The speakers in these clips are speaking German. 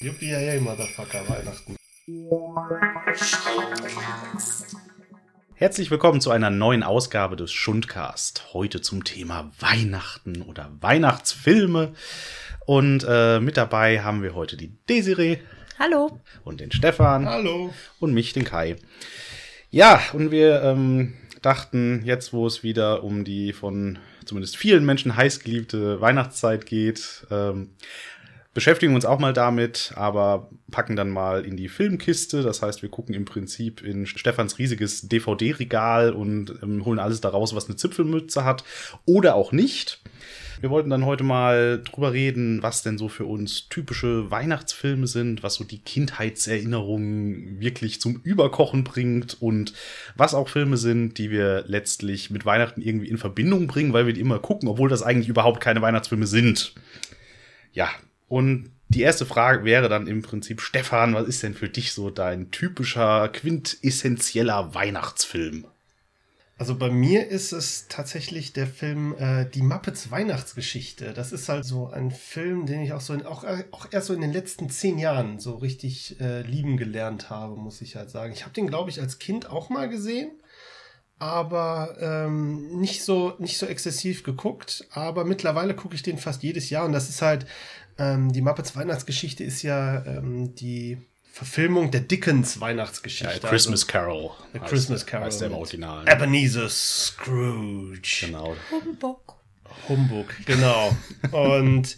Yippie, yay, Motherfucker, Weihnachten. Herzlich willkommen zu einer neuen Ausgabe des Schundcast. Heute zum Thema Weihnachten oder Weihnachtsfilme. Und äh, mit dabei haben wir heute die Desiree. Hallo. Und den Stefan. Hallo. Und mich, den Kai. Ja, und wir ähm, dachten, jetzt wo es wieder um die von zumindest vielen Menschen heißgeliebte Weihnachtszeit geht, ähm, beschäftigen uns auch mal damit, aber packen dann mal in die Filmkiste. Das heißt, wir gucken im Prinzip in Stefans riesiges DVD-Regal und ähm, holen alles daraus, was eine Zipfelmütze hat oder auch nicht. Wir wollten dann heute mal drüber reden, was denn so für uns typische Weihnachtsfilme sind, was so die Kindheitserinnerungen wirklich zum Überkochen bringt und was auch Filme sind, die wir letztlich mit Weihnachten irgendwie in Verbindung bringen, weil wir die immer gucken, obwohl das eigentlich überhaupt keine Weihnachtsfilme sind. Ja, und die erste Frage wäre dann im Prinzip, Stefan, was ist denn für dich so dein typischer, quintessentieller Weihnachtsfilm? Also bei mir ist es tatsächlich der Film äh, Die Muppets Weihnachtsgeschichte. Das ist halt so ein Film, den ich auch so in, auch, auch erst so in den letzten zehn Jahren so richtig äh, lieben gelernt habe, muss ich halt sagen. Ich habe den, glaube ich, als Kind auch mal gesehen, aber ähm, nicht so nicht so exzessiv geguckt. Aber mittlerweile gucke ich den fast jedes Jahr und das ist halt ähm, die Muppets Weihnachtsgeschichte ist ja ähm, die Verfilmung der Dickens Weihnachtsgeschichte. Ja, Christmas also, Carol. The Christmas Carol. Heißt der im Original. Ebenezer Scrooge. Genau. Humbug. Humbug, genau. Und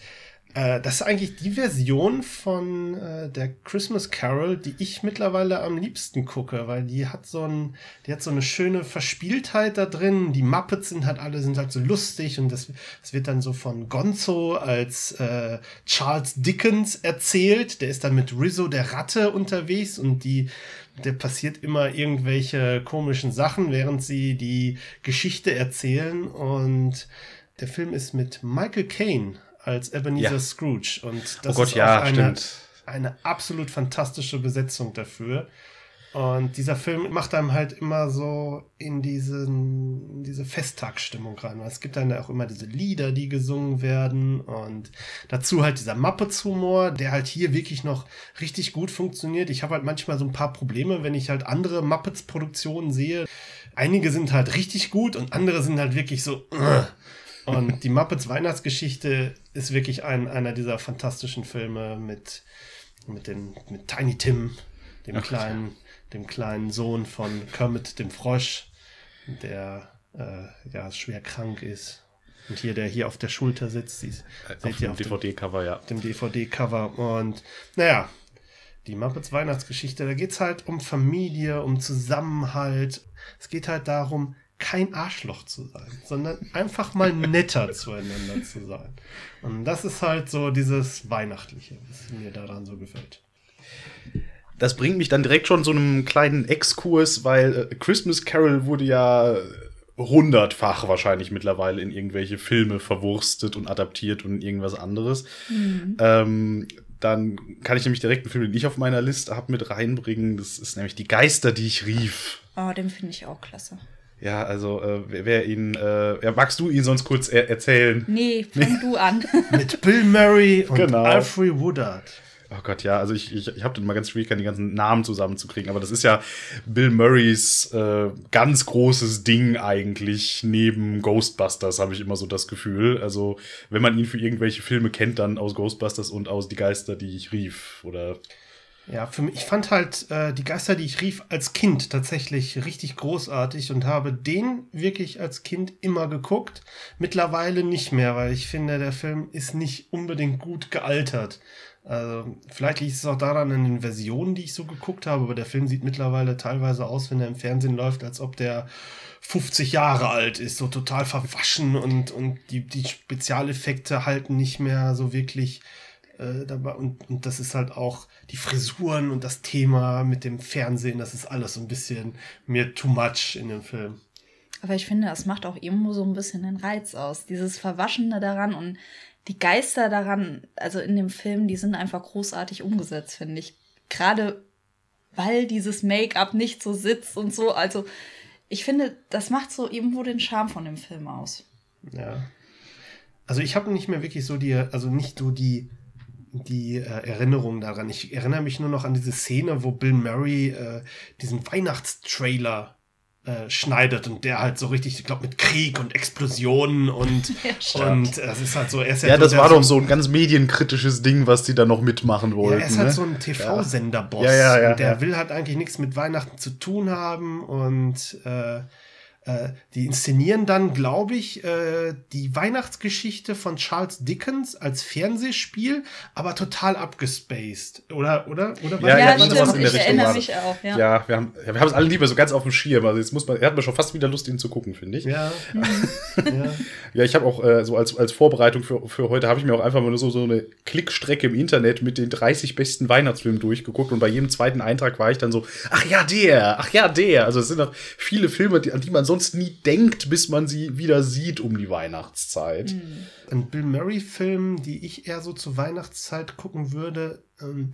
äh, das ist eigentlich die Version von äh, der Christmas Carol, die ich mittlerweile am liebsten gucke, weil die hat so ein, die hat so eine schöne Verspieltheit da drin. Die Muppets sind halt alle sind halt so lustig und das, das wird dann so von Gonzo als äh, Charles Dickens erzählt. Der ist dann mit Rizzo der Ratte unterwegs und die der passiert immer irgendwelche komischen Sachen, während sie die Geschichte erzählen und der Film ist mit Michael Caine als Ebenezer ja. Scrooge. Und das oh Gott, ist ja, eine, eine absolut fantastische Besetzung dafür. Und dieser Film macht einem halt immer so in diesen, in diese Festtagsstimmung rein. Es gibt dann auch immer diese Lieder, die gesungen werden und dazu halt dieser Muppets-Humor, der halt hier wirklich noch richtig gut funktioniert. Ich habe halt manchmal so ein paar Probleme, wenn ich halt andere Muppets-Produktionen sehe. Einige sind halt richtig gut und andere sind halt wirklich so. Uh. Und die Muppets Weihnachtsgeschichte ist wirklich ein, einer dieser fantastischen Filme mit, mit, den, mit Tiny Tim, dem Ach, kleinen, ja. dem kleinen Sohn von Kermit dem Frosch, der äh, ja schwer krank ist. Und hier, der hier auf der Schulter sitzt, die, auf dem DVD-Cover, ja. Dem DVD-Cover. Und naja, die Muppets Weihnachtsgeschichte, da geht es halt um Familie, um Zusammenhalt. Es geht halt darum, kein Arschloch zu sein, sondern einfach mal netter zueinander zu sein. Und das ist halt so dieses Weihnachtliche, was mir daran so gefällt. Das bringt mich dann direkt schon zu einem kleinen Exkurs, weil äh, Christmas Carol wurde ja hundertfach wahrscheinlich mittlerweile in irgendwelche Filme verwurstet und adaptiert und irgendwas anderes. Mhm. Ähm, dann kann ich nämlich direkt einen Film, den ich auf meiner Liste habe, mit reinbringen. Das ist nämlich Die Geister, die ich rief. Oh, den finde ich auch klasse. Ja, also äh, wer, wer ihn, äh, ja, magst du ihn sonst kurz er erzählen? Nee, fang du an. Mit Bill Murray und genau. Alfred Woodard. Oh Gott, ja, also ich, ich, ich habe dann mal ganz schwierig, die ganzen Namen zusammenzukriegen, aber das ist ja Bill Murrays äh, ganz großes Ding eigentlich neben Ghostbusters, habe ich immer so das Gefühl. Also, wenn man ihn für irgendwelche Filme kennt, dann aus Ghostbusters und aus Die Geister, die ich rief, oder ja, für mich, ich fand halt äh, die Geister, die ich rief, als Kind tatsächlich richtig großartig und habe den wirklich als Kind immer geguckt. Mittlerweile nicht mehr, weil ich finde, der Film ist nicht unbedingt gut gealtert. Also, vielleicht liegt es auch daran an den Versionen, die ich so geguckt habe, aber der Film sieht mittlerweile teilweise aus, wenn er im Fernsehen läuft, als ob der 50 Jahre alt ist, so total verwaschen und, und die, die Spezialeffekte halten nicht mehr so wirklich äh, dabei. Und, und das ist halt auch die Frisuren und das Thema mit dem Fernsehen, das ist alles so ein bisschen mir too much in dem Film. Aber ich finde, das macht auch irgendwo so ein bisschen den Reiz aus. Dieses Verwaschene daran und die Geister daran, also in dem Film, die sind einfach großartig umgesetzt, finde ich. Gerade weil dieses Make-up nicht so sitzt und so. Also ich finde, das macht so irgendwo den Charme von dem Film aus. Ja. Also ich habe nicht mehr wirklich so die, also nicht so die die äh, Erinnerung daran. Ich erinnere mich nur noch an diese Szene, wo Bill Murray äh, diesen Weihnachtstrailer äh, schneidet und der halt so richtig, ich glaube, mit Krieg und Explosionen und, Ja, und äh, es ist halt so, er ist ja, Ja, so das war so, doch so ein ganz medienkritisches Ding, was die da noch mitmachen Ja, wollten. er ist halt ne? so ein TV-Sender-Boss. Ja, ja, ja, und der ja. will halt eigentlich nichts mit Weihnachten zu tun haben und äh, äh, die inszenieren dann, glaube ich, äh, die Weihnachtsgeschichte von Charles Dickens als Fernsehspiel, aber total abgespaced. Oder, oder, oder? Ja, Ja, ja, stimmt. in der Ich erinnere war mich auch, ja. ja, wir haben ja, wir haben es alle lieber so ganz auf dem Schirm. Also jetzt muss man, er hat mir schon fast wieder Lust, ihn zu gucken, finde ich. Ja, Ja, ja. ich habe auch äh, so als, als Vorbereitung für, für heute habe ich mir auch einfach mal nur so, so eine Klickstrecke im Internet mit den 30 besten Weihnachtsfilmen durchgeguckt und bei jedem zweiten Eintrag war ich dann so, ach ja, der, ach ja, der. Also es sind auch viele Filme, die, an die man sonst nie denkt, bis man sie wieder sieht um die Weihnachtszeit. Ein Bill Murray-Film, die ich eher so zur Weihnachtszeit gucken würde, ähm,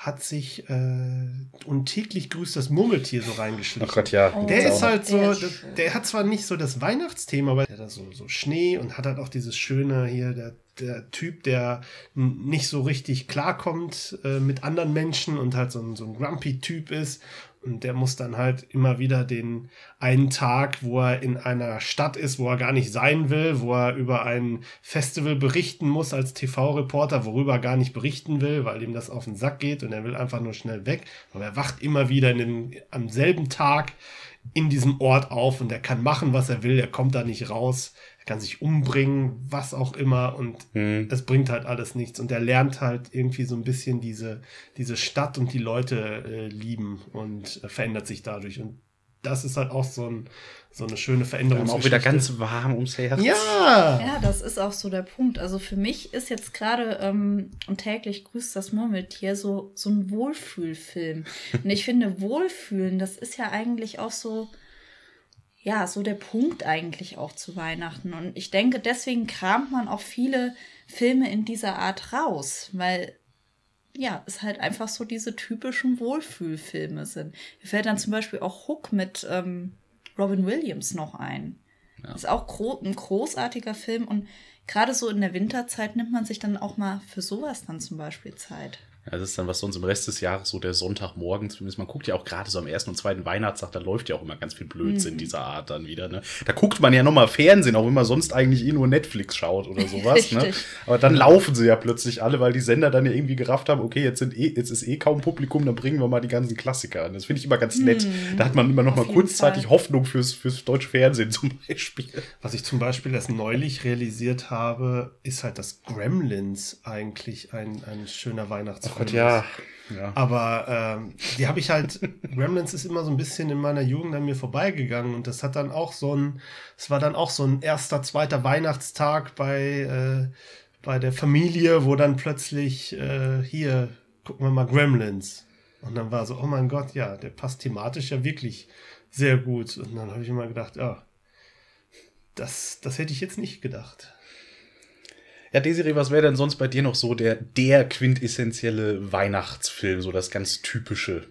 hat sich äh, und täglich grüßt das Murmeltier so reingeschlichen. Ach Gott, ja. Oh. Der ist halt so, Der ist der, der hat zwar nicht so das Weihnachtsthema, aber der hat so, so Schnee und hat halt auch dieses schöne hier, der, der Typ, der nicht so richtig klarkommt äh, mit anderen Menschen und halt so ein, so ein Grumpy-Typ ist. Und der muss dann halt immer wieder den einen Tag, wo er in einer Stadt ist, wo er gar nicht sein will, wo er über ein Festival berichten muss als TV-Reporter, worüber er gar nicht berichten will, weil ihm das auf den Sack geht und er will einfach nur schnell weg. Aber er wacht immer wieder in den, am selben Tag in diesem Ort auf und er kann machen, was er will, er kommt da nicht raus, er kann sich umbringen, was auch immer und Hm. es bringt halt alles nichts und er lernt halt irgendwie so ein bisschen diese, diese Stadt und die Leute äh, lieben und äh, verändert sich dadurch und das ist halt auch so, ein, so eine schöne Veränderung. auch wieder ganz warm ums Herz. Ja! Ja, das ist auch so der Punkt. Also für mich ist jetzt gerade ähm, und täglich grüßt das Murmeltier so, so ein Wohlfühlfilm. Und ich finde, Wohlfühlen, das ist ja eigentlich auch so, ja, so der Punkt eigentlich auch zu Weihnachten. Und ich denke, deswegen kramt man auch viele Filme in dieser Art raus, weil ja, es halt einfach so diese typischen Wohlfühlfilme sind. Mir fällt dann zum Beispiel auch Hook mit ähm, Robin Williams noch ein. Ist auch gro ein großartiger Film und gerade so in der Winterzeit nimmt man sich dann auch mal für sowas dann zum Beispiel Zeit. Das ist dann, was sonst im Rest des Jahres so der Sonntagmorgen zumindest. Man guckt ja auch gerade so am ersten und zweiten Weihnachtstag, da läuft ja auch immer ganz viel Blödsinn dieser Art dann wieder. Ne? Da guckt man ja nochmal Fernsehen, auch wenn man sonst eigentlich eh nur Netflix schaut oder sowas. ne? Aber dann laufen sie ja plötzlich alle, weil die Sender dann ja irgendwie gerafft haben, okay, jetzt, sind eh, jetzt ist eh kaum Publikum, dann bringen wir mal die ganzen Klassiker an. Das finde ich immer ganz nett. Da hat man immer noch Auf mal jeden kurzzeitig Fall. Hoffnung fürs, fürs deutsche Fernsehen zum Beispiel. Was ich zum Beispiel erst neulich realisiert habe, ist halt, dass Gremlins eigentlich ein, ein schöner Weihnachtsfilm ist. ja. Aber ähm, die habe ich halt, Gremlins ist immer so ein bisschen in meiner Jugend an mir vorbeigegangen und das hat dann auch so ein, es war dann auch so ein erster, zweiter Weihnachtstag bei, äh, bei der Familie, wo dann plötzlich äh, hier, gucken wir mal Gremlins. Und dann war so, oh mein Gott, ja, der passt thematisch ja wirklich sehr gut. Und dann habe ich immer gedacht, ja, das, das hätte ich jetzt nicht gedacht. Ja, Desiree, was wäre denn sonst bei dir noch so der, der quintessentielle Weihnachtsfilm, so das ganz typische?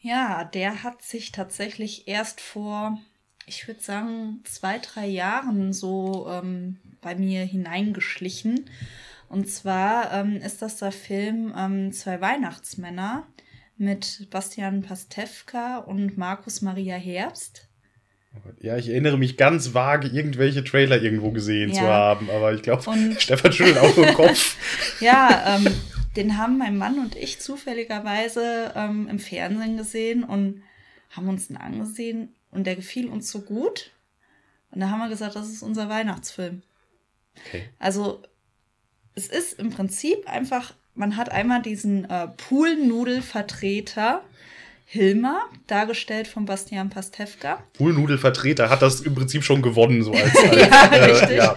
Ja, der hat sich tatsächlich erst vor, ich würde sagen, zwei, drei Jahren so ähm, bei mir hineingeschlichen. Und zwar ähm, ist das der Film ähm, Zwei Weihnachtsmänner mit Bastian Pastewka und Markus Maria Herbst. Ja, ich erinnere mich ganz vage, irgendwelche Trailer irgendwo gesehen Ja. zu haben, aber ich glaube, Stefan schüttelt auch im Kopf. Ja, ähm, den haben mein Mann und ich zufälligerweise ähm, im Fernsehen gesehen und haben uns den angesehen und der gefiel uns so gut. Und da haben wir gesagt, das ist unser Weihnachtsfilm. Okay. Also es ist im Prinzip einfach, man hat einmal diesen äh, Poolnudelvertreter Hilmer, dargestellt von Bastian Pastewka. Poolnudelvertreter hat das im Prinzip schon gewonnen, so als. als Ja, äh, richtig. ja.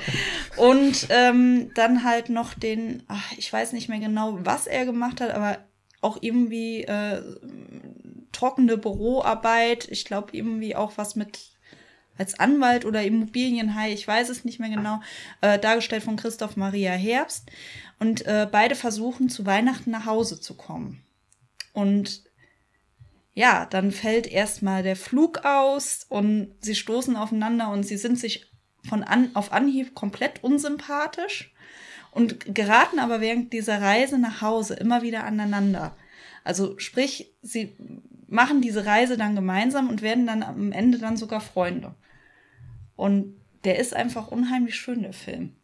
Und ähm, dann halt noch den, ach, ich weiß nicht mehr genau, was er gemacht hat, aber auch irgendwie äh, trockene Büroarbeit. Ich glaube irgendwie auch was mit als Anwalt oder Immobilienhai, ich weiß es nicht mehr genau, äh, dargestellt von Christoph Maria Herbst. Und äh, beide versuchen zu Weihnachten nach Hause zu kommen. Und ja, dann fällt erstmal der Flug aus und sie stoßen aufeinander und sie sind sich von an, auf Anhieb komplett unsympathisch. und geraten aber während dieser Reise nach Hause immer wieder aneinander. Also sprich, sie machen diese Reise dann gemeinsam und werden dann am Ende dann sogar Freunde. Und der ist einfach unheimlich schön, der Film.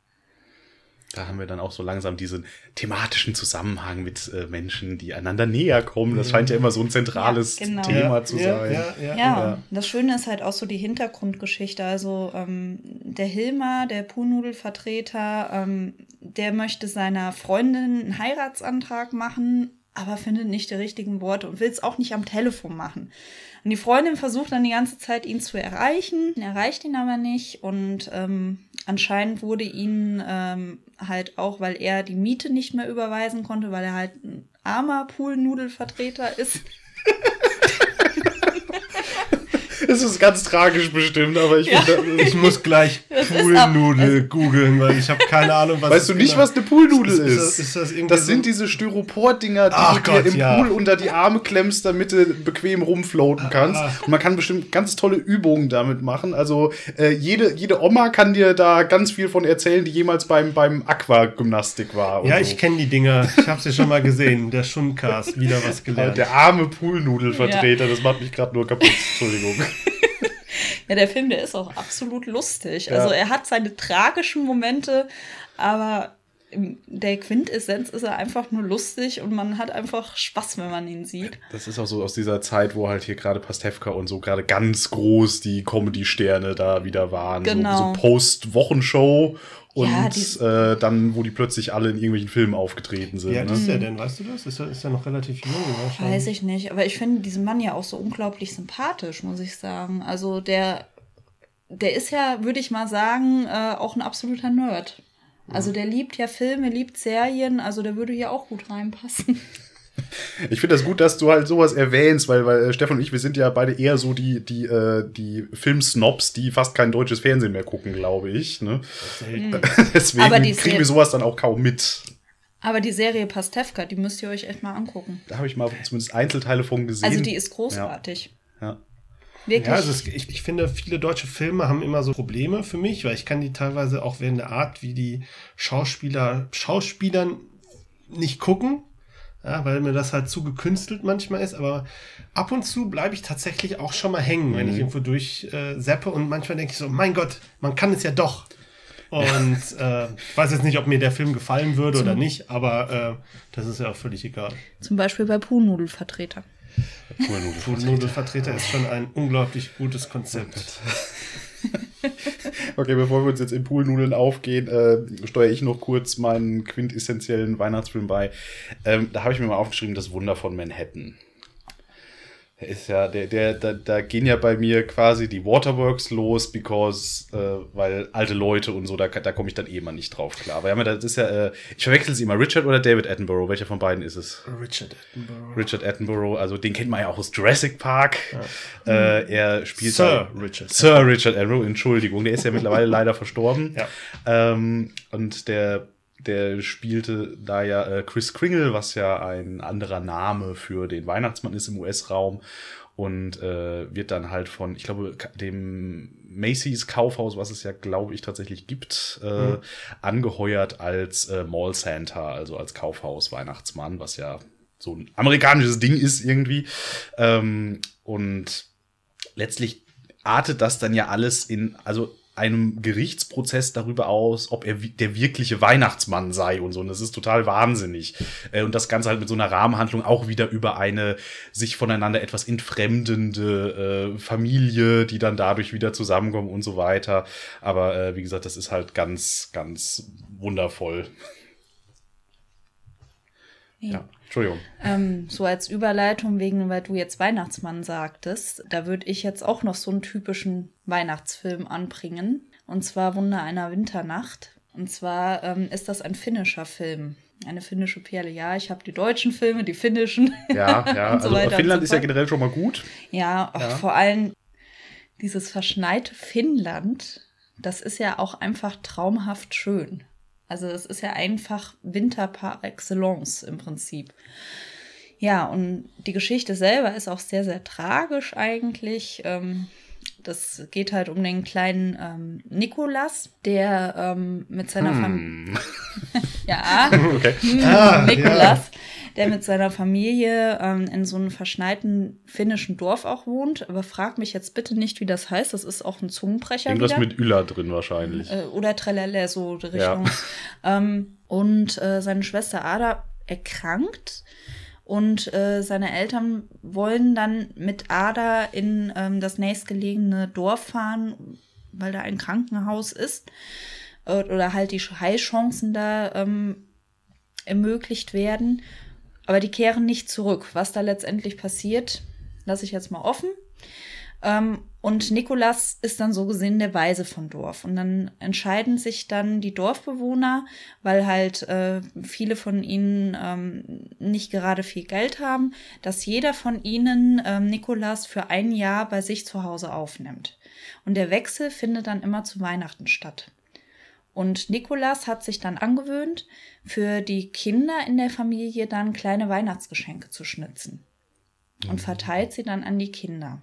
Da haben wir dann auch so langsam diesen thematischen Zusammenhang mit äh, Menschen, die einander näher kommen. Das scheint ja immer so ein zentrales Ja, genau. Thema Ja, zu ja, sein. ja, ja. Ja, Ja. das Schöne ist halt auch so die Hintergrundgeschichte. Also ähm, der Hilmar, der Puhnudelvertreter, ähm, der möchte seiner Freundin einen Heiratsantrag machen, aber findet nicht die richtigen Worte und will es auch nicht am Telefon machen. Und die Freundin versucht dann die ganze Zeit, ihn zu erreichen, erreicht ihn aber nicht. Und ähm, anscheinend wurde ihn ähm, halt auch, weil er die Miete nicht mehr überweisen konnte, weil er halt ein armer Poolnudelvertreter ist. Es ist ganz tragisch bestimmt, aber ich finde. Ich muss gleich Poolnudel googeln, weil ich habe keine Ahnung, was Weißt du das nicht, genau- was eine Poolnudel Ist- ist? ist das- ist das das sind so- diese Styropor-Dinger, die Ach du Gott, dir im ja. Pool unter die Arme klemmst, damit du bequem rumfloaten kannst. Ah. Und man kann bestimmt ganz tolle Übungen damit machen. Also äh, jede, jede Oma kann dir da ganz viel von erzählen, die jemals beim, beim Aquagymnastik war. und Ja, so. ich kenne die Dinger. Ich habe sie schon mal gesehen. Der Schundcast, wieder was Äh, gelernt. Der arme Poolnudelvertreter, das macht mich gerade nur kaputt. Entschuldigung. Ja, der Film, der ist auch absolut lustig. Ja. Also er hat seine tragischen Momente, aber der Quintessenz ist er einfach nur lustig und man hat einfach Spaß, wenn man ihn sieht. Das ist auch so aus dieser Zeit, wo halt hier gerade Pastewka und so gerade ganz groß die Comedy-Sterne da wieder waren. Genau. So, so Post-Wochenshow und Ja, die- äh, dann, wo die plötzlich alle in irgendwelchen Filmen aufgetreten sind. Wie alt ne? ist der denn? Weißt du das? Ist er, ist er noch relativ jung? wahrscheinlich? Weiß ich nicht, aber ich finde diesen Mann ja auch so unglaublich sympathisch, muss ich sagen. Also der, der ist ja, würde ich mal sagen, äh, auch ein absoluter Nerd. Also der liebt ja Filme, liebt Serien, also der würde hier auch gut reinpassen. Ich finde das gut, dass du halt sowas erwähnst, weil, weil äh, Stefan und ich, wir sind ja beide eher so die, die, äh, die Filmsnobs, die fast kein deutsches Fernsehen mehr gucken, glaube ich. Ne? Selten. Deswegen kriegen wir sowas dann auch kaum mit. Aber die Serie Pastewka, die müsst ihr euch echt mal angucken. Da habe ich mal zumindest Einzelteile von gesehen. Also die ist großartig. Ja. Wirklich. Ja, also es, ich, ich finde, viele deutsche Filme haben immer so Probleme für mich, weil ich kann die teilweise auch während der Art, wie die Schauspieler Schauspielern nicht gucken, ja, weil mir das halt zu gekünstelt manchmal ist. Aber ab und zu bleibe ich tatsächlich auch schon mal hängen, wenn ich irgendwo durch äh, zappe und manchmal denke ich so, mein Gott, man kann es ja doch. Und äh, ich weiß jetzt nicht, ob mir der Film gefallen würde oder nicht, aber äh, das ist ja auch völlig egal. Zum Beispiel bei Puhnudelvertreter. Nudelvertreter ist schon ein unglaublich gutes Konzept. Okay, bevor wir uns jetzt in Poolnudeln aufgehen, äh, steuere ich noch kurz meinen quintessentiellen Weihnachtsfilm bei. Ähm, da habe ich mir mal aufgeschrieben, das Wunder von Manhattan. Ist ja, der, der, da, da gehen ja bei mir quasi die Waterworks los, because, äh, weil alte Leute und so, da, da komme ich dann eh mal nicht drauf klar. Aber ja, das ist ja, äh, ich verwechsel sie immer, Richard oder David Attenborough, welcher von beiden ist es? Richard Attenborough. Richard Attenborough, also den kennt man ja auch aus Jurassic Park. Äh, er spielt Sir ja- Richard. Sir Richard Attenborough, Entschuldigung, der ist ja mittlerweile leider verstorben. Ja. Ähm, und der, der spielte da ja äh, Chris Kringle, was ja ein anderer Name für den Weihnachtsmann ist im US-Raum. Und äh, wird dann halt von, ich glaube, dem Macy's Kaufhaus, was es ja, glaube ich, tatsächlich gibt, äh, angeheuert als äh, Mall Santa, also als Kaufhaus-Weihnachtsmann, was ja so ein amerikanisches Ding ist irgendwie. Ähm, und letztlich artet das dann ja alles in, also einem Gerichtsprozess darüber aus, ob er der wirkliche Weihnachtsmann sei und so. Und das ist total wahnsinnig. Äh, Und das Ganze halt mit so einer Rahmenhandlung auch wieder über eine sich voneinander etwas entfremdende äh, Familie, die dann dadurch wieder zusammenkommen und so weiter. Aber äh, wie gesagt, das ist halt ganz, ganz wundervoll. Ja, Entschuldigung. Ähm, so als Überleitung wegen, weil du jetzt Weihnachtsmann sagtest, da würde ich jetzt auch noch so einen typischen Weihnachtsfilm anbringen. Und zwar Wunder einer Winternacht. Und zwar ähm, ist das ein finnischer Film. Eine finnische Perle. Ja, ich habe die deutschen Filme, die finnischen. Ja, ja. So also Finnland ist ja generell schon mal gut. Ja, Ja. vor allem dieses verschneite Finnland, das ist ja auch einfach traumhaft schön. Also es ist ja einfach Winter par excellence im Prinzip. Ja, und die Geschichte selber ist auch sehr, sehr tragisch eigentlich. Ähm, Das geht halt um den kleinen ähm, Nikolas, der ähm, mit seiner Familie. ja, Okay. hm, Ah, Nikolas, der mit seiner Familie ähm, in so einem verschneiten finnischen Dorf auch wohnt. Aber frag mich jetzt bitte nicht, wie das heißt. Das ist auch ein Zungenbrecher. Irgendwas wieder. mit Üller drin wahrscheinlich. Äh, oder Trelala, so die Ja. Richtung. Ähm, und äh, seine Schwester Ada erkrankt. Und äh, seine Eltern wollen dann mit Ada in ähm, das nächstgelegene Dorf fahren, weil da ein Krankenhaus ist. Äh, oder halt die Heilchancen da ähm, ermöglicht werden. Aber die kehren nicht zurück. Was da letztendlich passiert, lasse ich jetzt mal offen. Ähm, und Nikolas ist dann so gesehen der Weise vom Dorf. Und dann entscheiden sich dann die Dorfbewohner, weil halt äh, viele von ihnen ähm, nicht gerade viel Geld haben, dass jeder von ihnen ähm, Nikolas für ein Jahr bei sich zu Hause aufnimmt. Und der Wechsel findet dann immer zu Weihnachten statt. Und Nikolas hat sich dann angewöhnt, für die Kinder in der Familie dann kleine Weihnachtsgeschenke zu schnitzen. Und verteilt sie dann an die Kinder.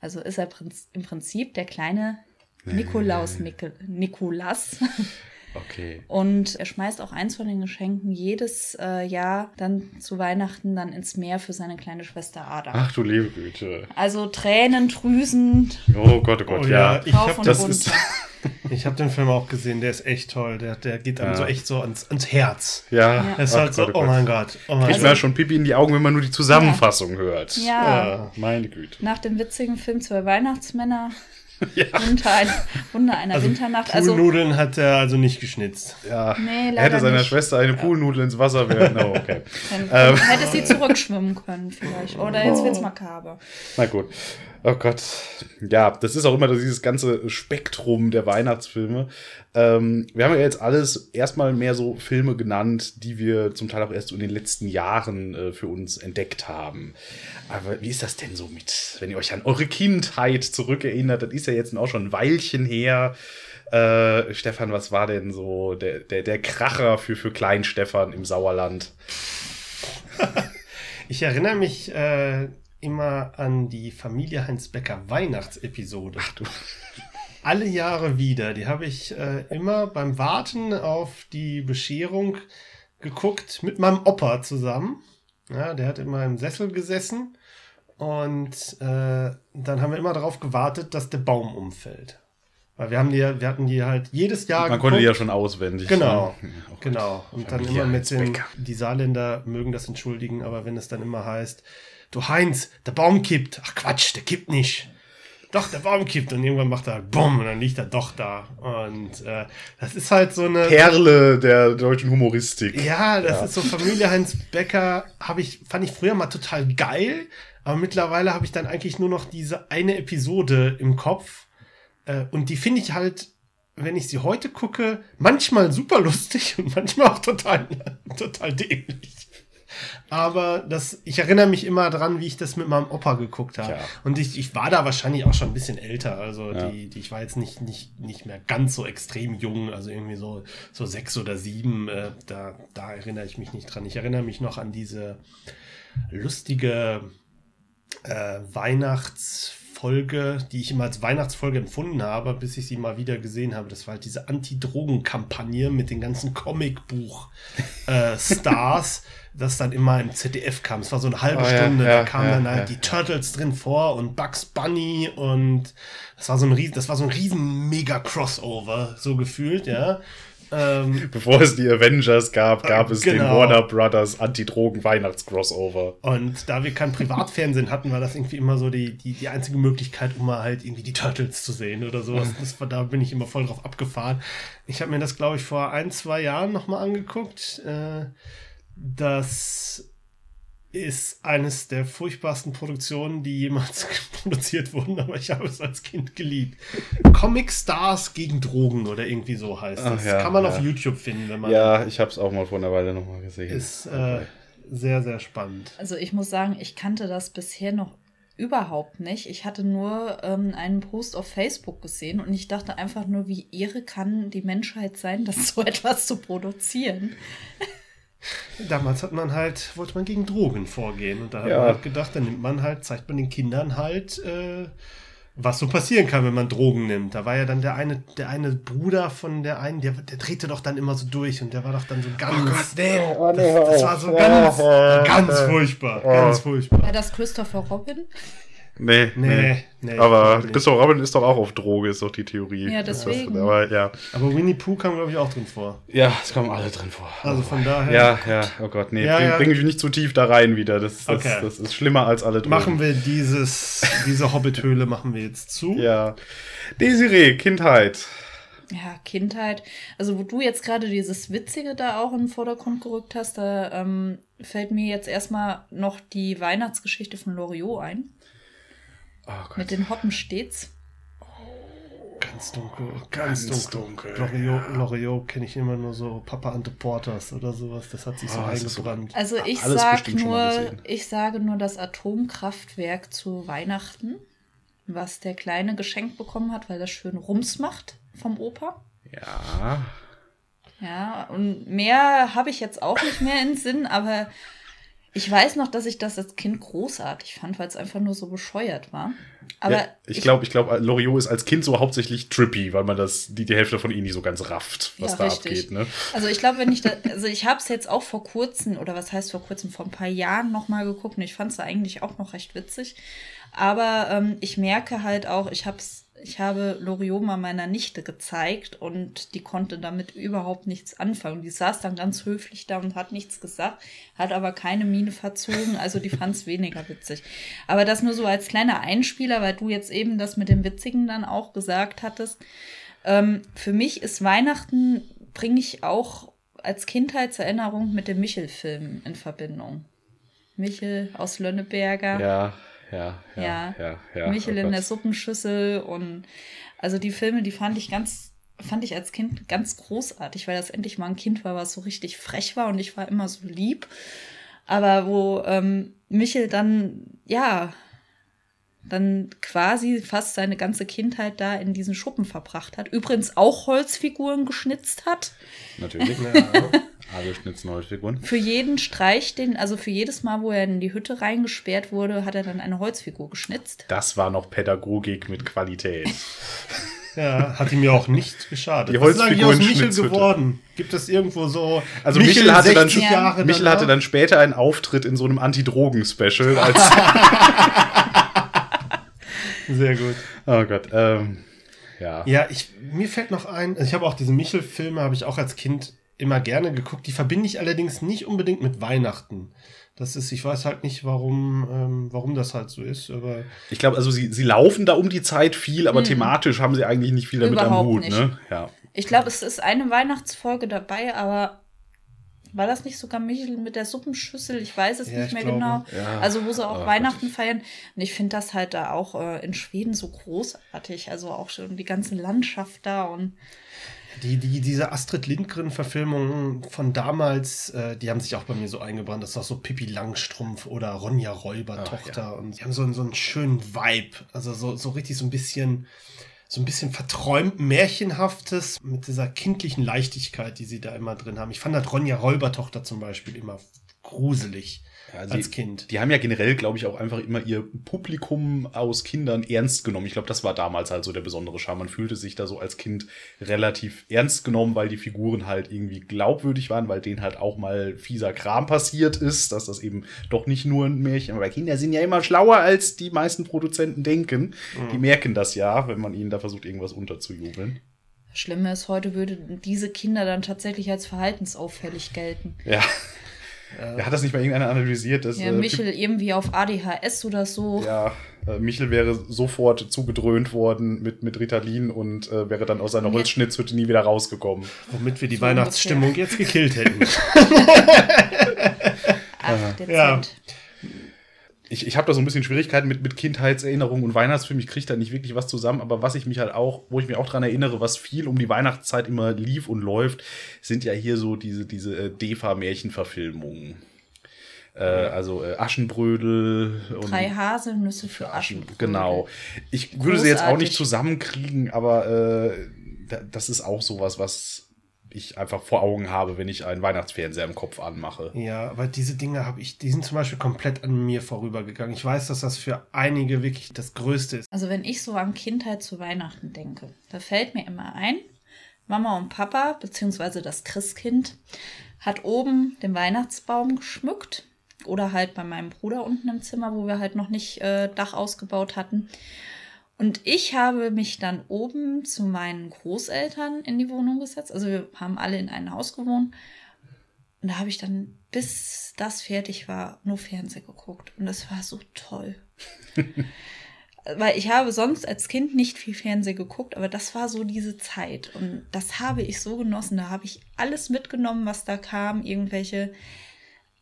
Also ist er im Prinzip der kleine Nikolaus Nik Nikolas. Okay. Und er schmeißt auch eins von den Geschenken jedes äh, Jahr dann zu Weihnachten dann ins Meer für seine kleine Schwester Ada. Ach du liebe Güte. Also Tränen trüsend, Oh Gott, oh Gott, Oh ja. ja, ich habe und das runter. ist- ich hab den Film auch gesehen, der ist echt toll. Der, der geht einem Ja. so echt so ans, ans Herz. Ja. Ja. Es ist Ach halt so, Gott, oh, Gott. mein Gott. Oh mein Kriegt man schon Pipi in die Augen, wenn man nur die Zusammenfassung hört. Ja. Ja. Meine Güte. Nach dem witzigen Film Zwei Weihnachtsmänner Ja. unter, ein, unter einer Also Winternacht. Also Poolnudeln hat er also nicht geschnitzt. Ja. Nee, er leider hätte seiner nicht. Schwester eine Poolnudel ins Wasser werfen. Oh, okay. dann Ähm. hätte sie zurückschwimmen können vielleicht. Oder jetzt wird's makaber. Na gut. Oh Gott. Ja, das ist auch immer dieses ganze Spektrum der Weihnachtsfilme. Ähm, wir haben ja jetzt alles erstmal mehr so Filme genannt, die wir zum Teil auch erst in den letzten Jahren äh, für uns entdeckt haben. Aber wie ist das denn so mit, wenn ihr euch an eure Kindheit zurückerinnert? Das ist ja jetzt auch schon ein Weilchen her. Äh, Stefan, was war denn so der, der, der Kracher für, für Klein Stefan im Sauerland? Ich erinnere mich äh, immer an die Familie Heinz Becker Weihnachtsepisode. Ach du. Alle Jahre wieder. Die habe ich äh, immer beim Warten auf die Bescherung geguckt mit meinem Opa zusammen. Ja, der hat immer im Sessel gesessen und äh, dann haben wir immer darauf gewartet, dass der Baum umfällt. Weil wir haben die, wir hatten die halt jedes Jahr Man konnte die ja schon auswendig. Genau, ne? Oh genau. Und dann immer mit den, die Saarländer mögen das entschuldigen, aber wenn es dann immer heißt, du Heinz, der Baum kippt. Ach Quatsch, der kippt nicht. Doch, der Baum kippt. Und irgendwann macht er Bumm und dann liegt er doch da. Und äh, das ist halt so eine. Perle der deutschen Humoristik. Ja, das Ja. ist so Familie Heinz Becker, habe ich, fand ich früher mal total geil, aber mittlerweile habe ich dann eigentlich nur noch diese eine Episode im Kopf. Äh, und die finde ich halt, wenn ich sie heute gucke, manchmal super lustig und manchmal auch total, total dämlich. Aber das, ich erinnere mich immer dran, wie ich das mit meinem Opa geguckt habe. Tja. Und ich, ich war da wahrscheinlich auch schon ein bisschen älter. Also Ja. die, die, ich war jetzt nicht, nicht, nicht mehr ganz so extrem jung, also irgendwie so, so sechs oder sieben. Äh, da, da erinnere ich mich nicht dran. Ich erinnere mich noch an diese lustige äh, Weihnachtsfolge, die ich immer als Weihnachtsfolge empfunden habe, bis ich sie mal wieder gesehen habe. Das war halt diese Anti-Drogen-Kampagne mit den ganzen Comicbuch-Stars, das dann immer im ZDF kam. Es war so eine halbe Oh ja, Stunde, ja, da kamen ja, dann halt ja, die ja. Turtles drin vor und Bugs Bunny und das war so ein riesen, das war so ein riesen Mega-Crossover, so gefühlt, ja. Ähm, Bevor es die Avengers gab, gab es den Genau. Warner Brothers Anti-Drogen-Weihnachts-Crossover. Und da wir kein Privatfernsehen hatten, war das irgendwie immer so die, die, die einzige Möglichkeit, um mal halt irgendwie die Turtles zu sehen oder sowas. Das war, da bin ich immer voll drauf abgefahren. Ich habe mir das, glaube ich, vor ein, zwei Jahren nochmal angeguckt. Äh, das ist eines der furchtbarsten Produktionen, die jemals produziert wurden, aber ich habe es als Kind geliebt. Comic Stars gegen Drogen oder irgendwie so heißt das. Ja, Kann man ja. auf YouTube finden, wenn man Ja, ich habe es auch mal vor einer Weile nochmal gesehen. ist äh, sehr, sehr spannend. Also ich muss sagen, ich kannte das bisher noch überhaupt nicht. Ich hatte nur ähm, einen Post auf Facebook gesehen und ich dachte einfach nur, wie irre kann die Menschheit sein, das so etwas zu produzieren. Damals hat man halt, wollte man gegen Drogen vorgehen und da hat Ja. man halt gedacht, dann nimmt man halt, zeigt man den Kindern halt äh, was so passieren kann, wenn man Drogen nimmt. Da war ja dann der eine, der eine Bruder von der einen, der, der drehte doch dann immer so durch und der war doch dann so ganz. Oh Gott, nee, oh, nee, das, das war so ganz, ganz furchtbar. Ganz furchtbar. War das Christopher Robin? Nee, nee. Nee, nee, aber. Christopher Robin ist doch auch auf Droge, ist doch die Theorie. Ja, deswegen. Das, aber ja. Aber Winnie Pooh kam, glaube ich, auch drin vor. Ja, es kommen alle drin vor. Also von daher Ja, ja, oh Gott, nee, Ja, bring, ja. bring mich nicht zu tief da rein wieder. Das, das, Okay. das ist schlimmer als alle Drogen. machen wir dieses, diese Hobbit-Höhle machen wir jetzt zu. Ja. Desiree, Kindheit. Ja, Kindheit. Also, wo du jetzt gerade dieses Witzige da auch in den Vordergrund gerückt hast, da ähm, fällt mir jetzt erstmal noch die Weihnachtsgeschichte von Loriot ein. Oh Gott. Mit den Hoppen stets. Ganz dunkel, ganz, Ganz dunkel. Loriot, Loriot kenne ich immer nur so Papa Ante Porters oder sowas. Das hat sich so ist so- eingebrannt. Also ich Alles sag bestimmt schon mal nur, ich sage nur das Atomkraftwerk zu Weihnachten, was der Kleine geschenkt bekommen hat, weil das schön Rums macht vom Opa. Ja. Ja, und mehr habe ich jetzt auch nicht mehr im Sinn, aber ich weiß noch, dass ich das als Kind großartig fand, weil es einfach nur so bescheuert war. Aber ja, ich glaube, ich glaube, Loriot ist als Kind so hauptsächlich trippy, weil man das, die, die Hälfte von ihm nicht so ganz rafft, was Ja, da richtig. abgeht, ne? Also ich glaube, wenn ich da, also ich habe es jetzt auch vor kurzem, oder was heißt vor kurzem, vor ein paar Jahren nochmal geguckt und ich fand es eigentlich auch noch recht witzig. Aber ähm, ich merke halt auch, ich hab's, ich habe Loriot mal meiner Nichte gezeigt und die konnte damit überhaupt nichts anfangen. Die saß dann ganz höflich da und hat nichts gesagt, hat aber keine Miene verzogen, also die fand es weniger witzig. Aber das nur so als kleiner Einspieler, weil du jetzt eben das mit dem Witzigen dann auch gesagt hattest. Ähm, für mich ist Weihnachten, bringe ich auch als Kindheitserinnerung mit dem Michel-Film in Verbindung. Michel aus Lönneberger. Ja, ja, ja, Ja. ja. Michel oh in der. Suppenschüssel und also die Filme, die fand ich ganz, fand ich als Kind ganz großartig, weil das endlich mal ein Kind war, was so richtig frech war und ich war immer so lieb. Aber wo ähm, Michel dann, ja, dann quasi fast seine ganze Kindheit da in diesen Schuppen verbracht hat. Übrigens auch Holzfiguren geschnitzt hat. Natürlich. Ja. Alle schnitzen Holzfiguren. Für jeden Streich, den, also für jedes Mal, wo er in die Hütte reingesperrt wurde, hat er dann eine Holzfigur geschnitzt. Das war noch Pädagogik mit Qualität. Ja, hat ihm ja auch nicht geschadet. Die Was ist eigentlich aus Michel geworden? Gibt es irgendwo so. Also Michel hatte dann- 60 Ja. Jahre Michel hatte dann später einen Auftritt in so einem Anti-Drogen-Special als. Sehr gut. oh Gott, ähm, ja. Ja, ich, mir fällt noch ein, also ich habe auch diese Michel-Filme, habe ich auch als Kind immer gerne geguckt. Die verbinde ich allerdings nicht unbedingt mit Weihnachten. Das ist, ich weiß halt nicht, warum, ähm, warum das halt so ist, aber Ich glaube, also sie, sie laufen da um die Zeit viel, aber Mhm. thematisch haben sie eigentlich nicht viel damit am Überhaupt Hut, nicht. ne? Ja. Ich glaube, es ist eine Weihnachtsfolge dabei, aber war das nicht sogar Michel mit der Suppenschüssel? Ich weiß es Ja, nicht ich mehr glaube, genau. ja. Also, wo sie auch Oh Weihnachten feiern. Und ich finde das halt da auch äh, in Schweden so großartig. Also auch schon die ganze Landschaft da und die, die, diese Astrid Lindgren-Verfilmungen von damals, äh, die haben sich auch bei mir so eingebrannt. Das ist auch so Pippi Langstrumpf oder Ronja Räuber, Ach, Tochter. Und die haben so, einen- so einen schönen Vibe. Also so, so richtig so ein bisschen, so ein bisschen verträumt, märchenhaftes mit dieser kindlichen Leichtigkeit, die sie da immer drin haben. Ich fand das Ronja Räuber, Tochter zum Beispiel immer gruselig Ja, als die, Kind. die haben ja generell, glaube ich, auch einfach immer ihr Publikum aus Kindern ernst genommen. Ich glaube, das war damals halt so der besondere Charme. Man fühlte sich da so als Kind relativ ernst genommen, weil die Figuren halt irgendwie glaubwürdig waren, weil denen halt auch mal fieser Kram passiert ist, dass das eben doch nicht nur ein Märchen, aber Kinder sind ja immer schlauer, als die meisten Produzenten denken. Die merken das ja, wenn man ihnen da versucht, irgendwas unterzujubeln. das Schlimme ist, heute würde diese Kinder dann tatsächlich als verhaltensauffällig gelten. Ja. Ja, hat das nicht mal irgendeiner analysiert? Dass, Ja, äh, Michel irgendwie auf ADHS oder so. Ja, äh, Michel wäre sofort zugedröhnt worden mit, mit Ritalin und äh, wäre dann aus seiner Ja. Holzschnitzhütte nie wieder rausgekommen. Womit wir die So Weihnachtsstimmung jetzt gekillt hätten. Ach, dezent. Ja. Ich, ich habe da so ein bisschen Schwierigkeiten mit, mit Kindheitserinnerungen und Weihnachtsfilmen. Ich kriege da nicht wirklich was zusammen, aber was ich mich halt auch, wo ich mich auch dran erinnere, was viel um die Weihnachtszeit immer lief und läuft, sind ja hier so diese, diese äh, Defa-Märchenverfilmungen. Äh, also äh, Aschenbrödel und Drei Haselnüsse für Aschen. Genau. Ich würde sie jetzt auch nicht Großartig. zusammenkriegen, aber äh, da- das ist auch sowas, was ich einfach vor Augen habe, wenn ich einen Weihnachtsfernseher im Kopf anmache. Ja, aber diese Dinge habe ich, die sind zum Beispiel komplett an mir vorübergegangen. Ich weiß, dass das für einige wirklich das Größte ist. Also wenn ich so an Kindheit zu Weihnachten denke, da fällt mir immer ein, Mama und Papa, beziehungsweise das Christkind, hat oben den Weihnachtsbaum geschmückt. Oder halt bei meinem Bruder unten im Zimmer, wo wir halt noch nicht äh, Dach ausgebaut hatten. Und ich habe mich dann oben zu meinen Großeltern in die Wohnung gesetzt. Also wir haben alle in einem Haus gewohnt. Und da habe ich dann, bis das fertig war, nur Fernsehen geguckt. Und das war so toll. Weil ich habe sonst als Kind nicht viel Fernsehen geguckt, aber das war so diese Zeit. Und das habe ich so genossen. Da habe ich alles mitgenommen, was da kam. Irgendwelche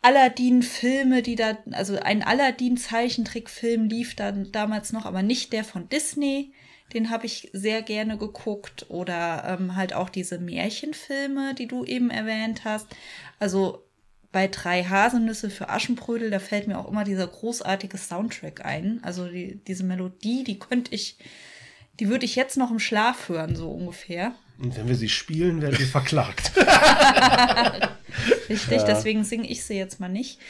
Aladdin-Filme, die da, also ein Aladdin-Zeichentrickfilm lief dann damals noch, aber nicht der von Disney. Den habe ich sehr gerne geguckt. Oder ähm, halt auch diese Märchenfilme, die du eben erwähnt hast. Also bei drei Haselnüsse für Aschenbrödel, da fällt mir auch immer dieser großartige Soundtrack ein. Also die, diese Melodie, die könnte ich, die würde ich jetzt noch im Schlaf hören, so ungefähr. Und wenn wir sie spielen, werden wir verklagt. Richtig, ja. deswegen singe ich sie jetzt mal nicht.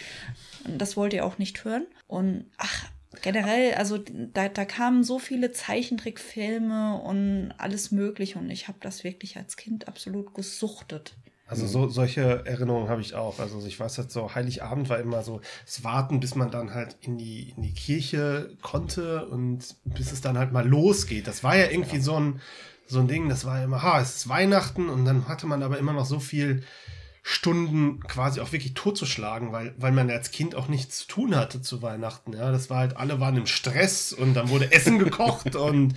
Das wollt ihr auch nicht hören. Und ach, generell, also da, da kamen so viele Zeichentrickfilme und alles Mögliche und ich habe das wirklich als Kind absolut gesuchtet. Also so, solche Erinnerungen habe ich auch. Also ich weiß jetzt so, Heiligabend war immer so das Warten, bis man dann halt in die, in die Kirche konnte und bis es dann halt mal losgeht. Das war ja irgendwie ja. so ein, so ein Ding, das war immer, ha, es ist Weihnachten und dann hatte man aber immer noch so viel Stunden quasi auch wirklich totzuschlagen, weil, weil man als Kind auch nichts zu tun hatte zu Weihnachten. Ja, das war halt, alle waren im Stress und dann wurde Essen gekocht und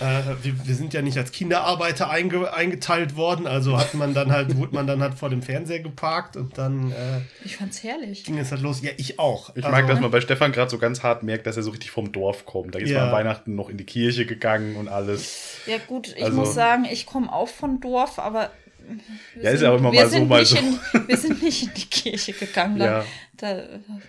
äh, wir, wir sind ja nicht als Kinderarbeiter einge, eingeteilt worden, also hat man dann halt, wurde man dann halt vor dem Fernseher geparkt und dann. Äh, ich fand's herrlich. Ging es halt los. Ja, ich auch. Ich also, mag, dass man bei Stefan gerade so ganz hart merkt, dass er so richtig vom Dorf kommt. Da ist ja. man an Weihnachten noch in die Kirche gegangen und alles. Ja, gut, ich also, muss sagen, ich komme auch von Dorf, aber wir ja, ist ja auch immer mal so, mal so. In, wir sind nicht in die Kirche gegangen. Da, ja. da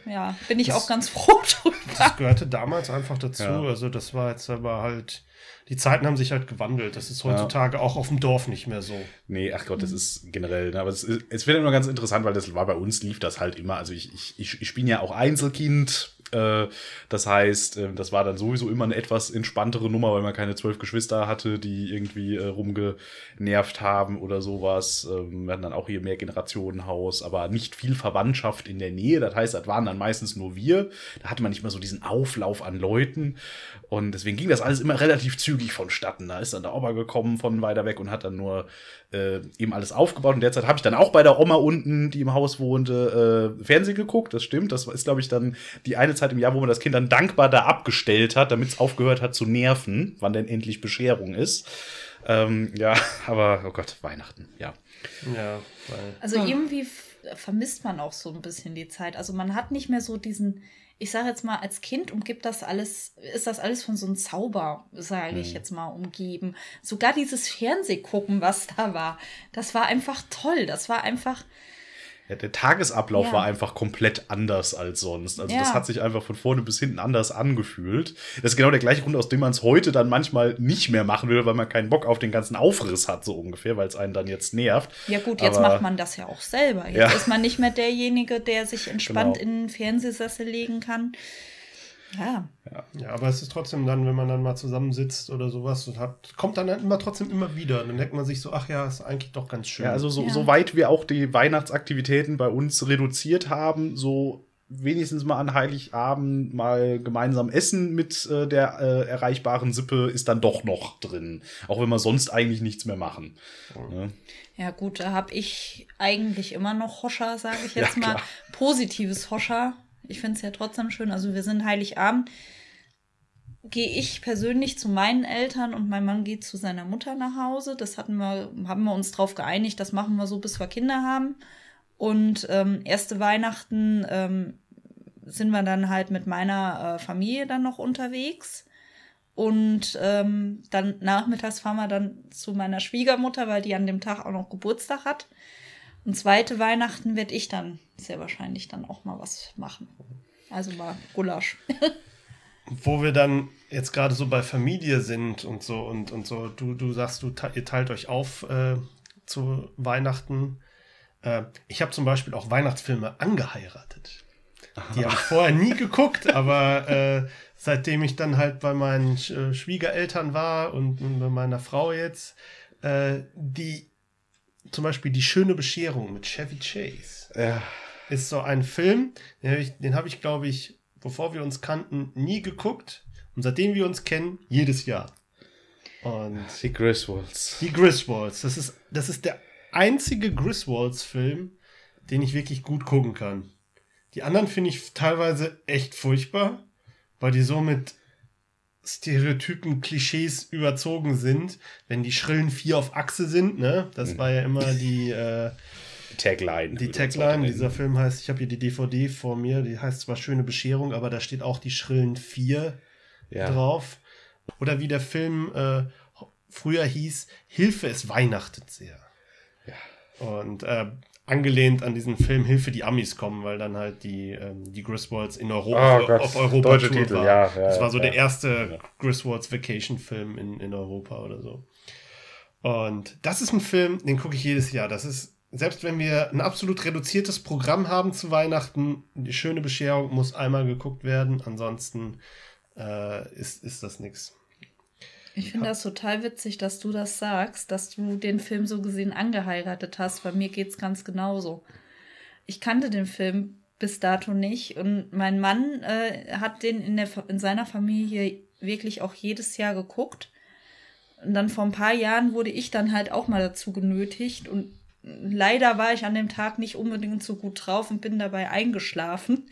ja, bin ich das, auch ganz froh drüber. Das gehörte damals einfach dazu. Ja. Also, das war jetzt aber halt. Die Zeiten haben sich halt gewandelt. Das ist heutzutage ja. auch auf dem Dorf nicht mehr so. Nee, ach Gott, das ist generell. Ne? Aber es, es wird immer ganz interessant, weil das war bei uns, lief das halt immer. Also, ich, ich, ich, bin ja auch Einzelkind das heißt, äh, das war dann sowieso immer eine etwas entspanntere Nummer, weil man keine zwölf Geschwister hatte, die irgendwie äh, rumgenervt haben oder sowas. Ähm, wir hatten dann auch hier mehr Generationenhaus, aber nicht viel Verwandtschaft in der Nähe. Das heißt, das waren dann meistens nur wir. Da hatte man nicht mehr so diesen Auflauf an Leuten. Und deswegen ging das alles immer relativ zügig vonstatten. Da ist dann der Opa gekommen von weiter weg und hat dann nur äh, eben alles aufgebaut. Und derzeit habe ich dann auch bei der Oma unten, die im Haus wohnte, äh, Fernsehen geguckt. Das stimmt. Das ist, glaube ich, dann die eine Zeit im Jahr, wo man das Kind dann dankbar da abgestellt hat, damit es aufgehört hat zu nerven, wann denn endlich Bescherung ist. Ähm, ja, aber oh Gott, Weihnachten, ja. Ja, weil also irgendwie vermisst man auch so ein bisschen die Zeit. Also man hat nicht mehr so diesen ich sage jetzt mal, als Kind umgibt das alles, ist das alles von so einem Zauber, sage ich mhm. jetzt mal, umgeben. Sogar dieses Fernsehgucken, was da war, das war einfach toll. Das war einfach, ja, der Tagesablauf ja. war einfach komplett anders als sonst. Also ja. das hat sich einfach von vorne bis hinten anders angefühlt. Das ist genau der gleiche Grund, aus dem man es heute dann manchmal nicht mehr machen will, weil man keinen Bock auf den ganzen Aufriss hat, so ungefähr, weil es einen dann jetzt nervt. Ja gut, jetzt Aber, macht man das ja auch selber. Jetzt ist man nicht mehr derjenige, der sich entspannt genau. in den Fernsehsessel legen kann. Ja. ja. Ja, aber es ist trotzdem dann, wenn man dann mal zusammensitzt oder sowas und hat, kommt dann immer trotzdem immer wieder. Dann denkt man sich so, ach ja, ist eigentlich doch ganz schön. Ja, also so, ja. soweit wir auch die Weihnachtsaktivitäten bei uns reduziert haben, so wenigstens mal an Heiligabend mal gemeinsam essen mit äh, der äh, erreichbaren Sippe ist dann doch noch drin. Auch wenn wir sonst eigentlich nichts mehr machen. Ja, ne? ja gut, da habe ich eigentlich immer noch Hoscher, sage ich jetzt ja, mal. Positives Hoscher ich finde es ja trotzdem schön. Also wir sind Heiligabend. Gehe ich persönlich zu meinen Eltern und mein Mann geht zu seiner Mutter nach Hause. Das hatten wir, haben wir uns darauf geeinigt, das machen wir so, bis wir Kinder haben. Und ähm, erste Weihnachten ähm, sind wir dann halt mit meiner äh, Familie dann noch unterwegs. Und ähm, dann nachmittags fahren wir dann zu meiner Schwiegermutter, weil die an dem Tag auch noch Geburtstag hat. Und zweite Weihnachten werde ich dann sehr wahrscheinlich dann auch mal was machen. Also mal Gulasch. Wo wir dann jetzt gerade so bei Familie sind und so und, und so, du, du sagst, du ihr teilt euch auf äh, zu Weihnachten. Äh, ich habe zum Beispiel auch Weihnachtsfilme angeheiratet. Die habe ich vorher nie geguckt, aber äh, seitdem ich dann halt bei meinen äh, Schwiegereltern war und, und bei meiner Frau jetzt, äh, die zum Beispiel Die schöne Bescherung mit Chevy Chase Ja. Ist so ein Film, den habe ich, hab ich glaube ich, bevor wir uns kannten, nie geguckt. Und seitdem wir uns kennen, jedes Jahr. Und Die Griswolds. die Griswolds, das ist, das ist der einzige Griswolds-Film, den ich wirklich gut gucken kann. Die anderen finde ich teilweise echt furchtbar, weil die so mit Stereotypen, Klischees überzogen sind. Wenn die schrillen vier auf Achse sind, ne? Das war ja immer die, äh, Tagline. die Tagline. Dieser Film heißt, ich habe hier die DVD vor mir, die heißt zwar Schöne Bescherung, aber da steht auch die schrillen vier Ja. drauf. Oder wie der Film äh, früher hieß, Hilfe, es weihnachtet sehr. Und äh, angelehnt an diesen Film Hilfe, die Amis kommen, weil dann halt die, ähm, die Griswolds in Europa Oh Gott, auf Europa deutsche Tour Titel, war. ja, ja, das war so ja. der erste Ja. Griswolds Vacation Film in, in Europa oder so. Und das ist ein Film, den gucke ich jedes Jahr. Das ist, selbst wenn wir ein absolut reduziertes Programm haben zu Weihnachten, die schöne Bescherung muss einmal geguckt werden, ansonsten äh, ist, ist das nichts. Ich finde das total witzig, dass du das sagst, dass du den Film so gesehen angeheiratet hast. Bei mir geht es ganz genauso. Ich kannte den Film bis dato nicht und mein Mann äh, hat den in, der, in seiner Familie wirklich auch jedes Jahr geguckt. Und dann vor ein paar Jahren wurde ich dann halt auch mal dazu genötigt und leider war ich an dem Tag nicht unbedingt so gut drauf und bin dabei eingeschlafen.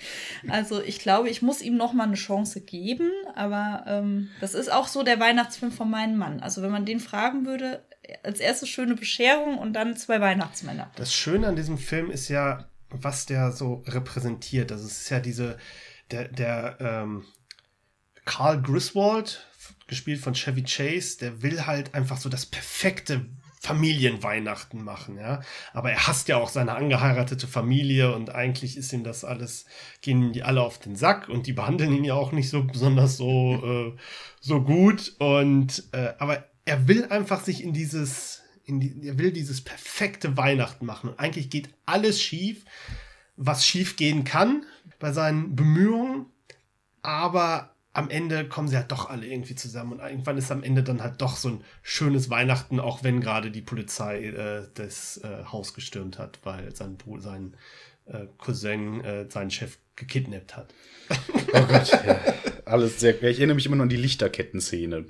Also ich glaube, ich muss ihm noch mal eine Chance geben, aber ähm, das ist auch so der Weihnachtsfilm von meinem Mann. Also wenn man den fragen würde, als erstes schöne Bescherung und dann zwei Weihnachtsmänner. Das Schöne an diesem Film ist ja, was der so repräsentiert. Also es ist ja diese, der, der ähm, Carl Griswold, gespielt von Chevy Chase, der will halt einfach so das perfekte Familienweihnachten machen, ja. Aber er hasst ja auch seine angeheiratete Familie und eigentlich ist ihm das alles, gehen die alle auf den Sack und die behandeln ihn ja auch nicht so besonders so, äh, so gut. Und äh, aber er will einfach sich in dieses, in die, er will dieses perfekte Weihnachten machen. Und eigentlich geht alles schief, was schief gehen kann bei seinen Bemühungen, aber am Ende kommen sie halt doch alle irgendwie zusammen und irgendwann ist am Ende dann halt doch so ein schönes Weihnachten, auch wenn gerade die Polizei äh, das äh, Haus gestürmt hat, weil sein Bruder, sein äh, Cousin äh, seinen Chef gekidnappt hat. Oh Gott, ja. Alles sehr. Ich erinnere mich immer nur an die Lichterketten-Szene,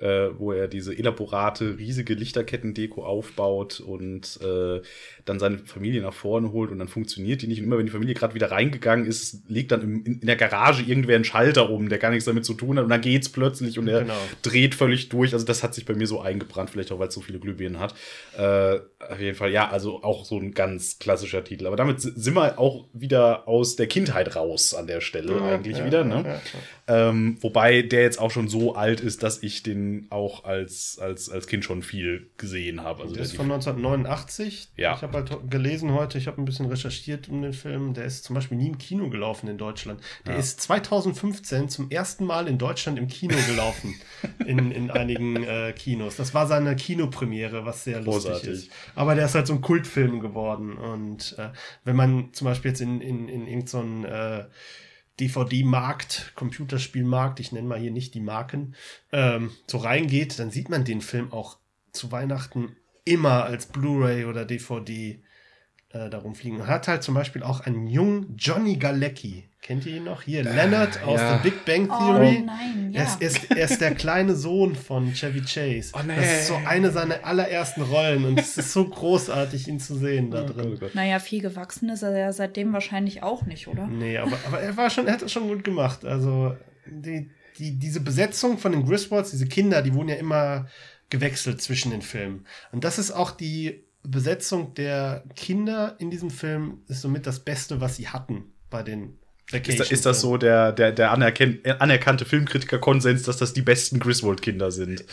äh, wo er diese elaborate, riesige Lichterketten-Deko aufbaut und äh, dann seine Familie nach vorne holt und dann funktioniert die nicht. Und immer wenn die Familie gerade wieder reingegangen ist, legt dann im, in, in der Garage irgendwer einen Schalter um, der gar nichts damit zu tun hat. Und dann geht's plötzlich und er Genau. dreht völlig durch. Also das hat sich bei mir so eingebrannt, vielleicht auch, weil es so viele Glühbirnen hat. Äh, auf jeden Fall, ja, also auch so ein ganz klassischer Titel. Aber damit si- sind wir auch wieder aus der Kindheit raus an der Stelle eigentlich ja, wieder. ja, Ne? ja, ja. Ähm, wobei der jetzt auch schon so alt ist, dass ich den auch als, als, als Kind schon viel gesehen habe. Also Der ist von 1989. Ja. Ich habe halt gelesen heute, ich habe ein bisschen recherchiert um den Film. Der ist zum Beispiel nie im Kino gelaufen in Deutschland. Der Ja. ist 2015 zum ersten Mal in Deutschland im Kino gelaufen. in, in einigen äh, Kinos. Das war seine Kinopremiere, was sehr lustig Großartig. ist. Aber der ist halt so ein Kultfilm geworden. Und äh, wenn man zum Beispiel jetzt in, in, in irgendeinen äh, DVD-Markt, Computerspielmarkt, ich nenne mal hier nicht die Marken, ähm, so reingeht, dann sieht man den Film auch zu Weihnachten immer als Blu-ray oder DVD äh, darum fliegen. Er hat halt zum Beispiel auch einen jungen Johnny Galecki. Kennt ihr ihn noch? Hier, Leonard aus ja. The Big Bang Oh Theory. nein, Er ja. ist, er, ist, er ist der kleine Sohn von Chevy Chase. Oh, nee. Das ist so eine seiner allerersten Rollen und es ist so großartig, ihn zu sehen da drin. Naja, viel gewachsen ist er ja seitdem wahrscheinlich auch nicht, oder? Nee, aber, aber er war schon, er hat das schon gut gemacht. Also die, die, diese Besetzung von den Griswolds, diese Kinder, die wurden ja immer gewechselt zwischen den Filmen. Und das ist auch die Besetzung der Kinder in diesem Film, ist somit das Beste, was sie hatten bei den Ist, da, ist das so der, der, der äh, anerkannte Filmkritiker-Konsens, dass das die besten Griswold-Kinder sind?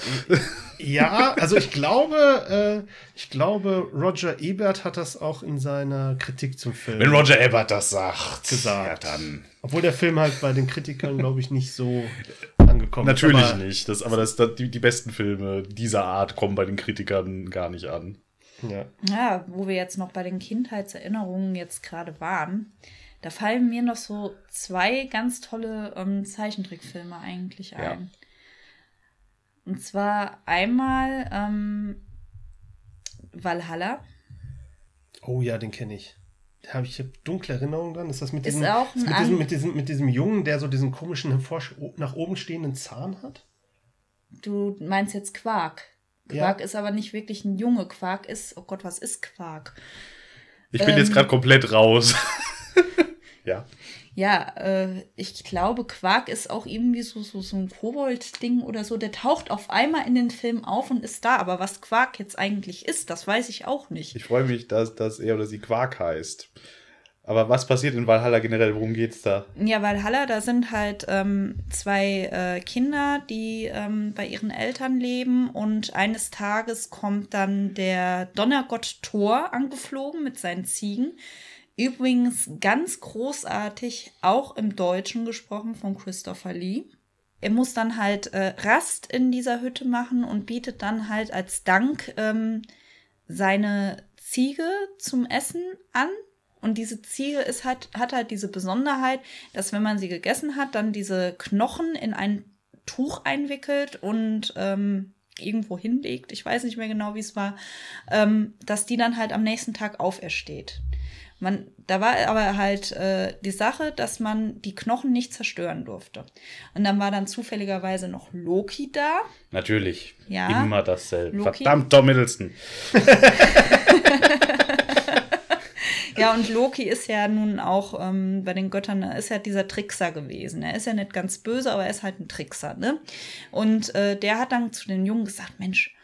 Ja, also ich glaube, äh, ich glaube, Roger Ebert hat das auch in seiner Kritik zum Film. Wenn Roger Ebert das sagt, Gesagt. ja dann. Obwohl der Film halt bei den Kritikern, glaube ich, nicht so angekommen ist. Natürlich nicht. Das, aber das, das, die, die besten Filme dieser Art kommen bei den Kritikern gar nicht an. Ja. Ja, wo wir jetzt noch bei den Kindheitserinnerungen jetzt gerade waren, da fallen mir noch so zwei ganz tolle ähm, Zeichentrickfilme eigentlich Ja. ein. Und zwar einmal ähm, Valhalla. Oh ja, den kenne ich. Da habe ich dunkle Erinnerungen dran. Ist das mit Ist diesem, auch ein mit, diesem, mit, diesem, mit diesem Jungen, der so diesen komischen nach oben stehenden Zahn hat? Du meinst jetzt Quark. Ja. Quark ist aber nicht wirklich ein Junge. Quark ist, oh Gott, was ist Quark? Ich bin Ähm. jetzt gerade komplett raus. ja. Ja, äh, ich glaube, Quark ist auch irgendwie so, so, so ein Kobold-Ding oder so. Der taucht auf einmal in den Film auf und ist da. Aber was Quark jetzt eigentlich ist, das weiß ich auch nicht. Ich freue mich, dass, dass er oder sie Quark heißt. Aber was passiert in Valhalla generell? Worum geht's da? Ja, Valhalla, da sind halt ähm, zwei äh, Kinder, die ähm, bei ihren Eltern leben und eines Tages kommt dann der Donnergott Thor angeflogen mit seinen Ziegen. Übrigens ganz großartig, auch im Deutschen gesprochen von Christopher Lee. Er muss dann halt äh, Rast in dieser Hütte machen und bietet dann halt als Dank ähm, seine Ziege zum Essen an. Und diese Ziege ist halt, hat halt diese Besonderheit, dass wenn man sie gegessen hat, dann diese Knochen in ein Tuch einwickelt und ähm, irgendwo hinlegt. Ich weiß nicht mehr genau, wie es war, ähm, dass die dann halt am nächsten Tag aufersteht. Man, da war aber halt äh, die Sache, dass man die Knochen nicht zerstören durfte. Und dann war dann zufälligerweise noch Loki da. Natürlich. Ja. Immer dasselbe. Loki. Verdammt, Tom Middleton. Ja, und Loki ist ja nun auch ähm, bei den Göttern, er ist ja dieser Trickser gewesen. Er ist ja nicht ganz böse, aber er ist halt ein Trickser, ne? Und äh, der hat dann zu den Jungen gesagt, Mensch,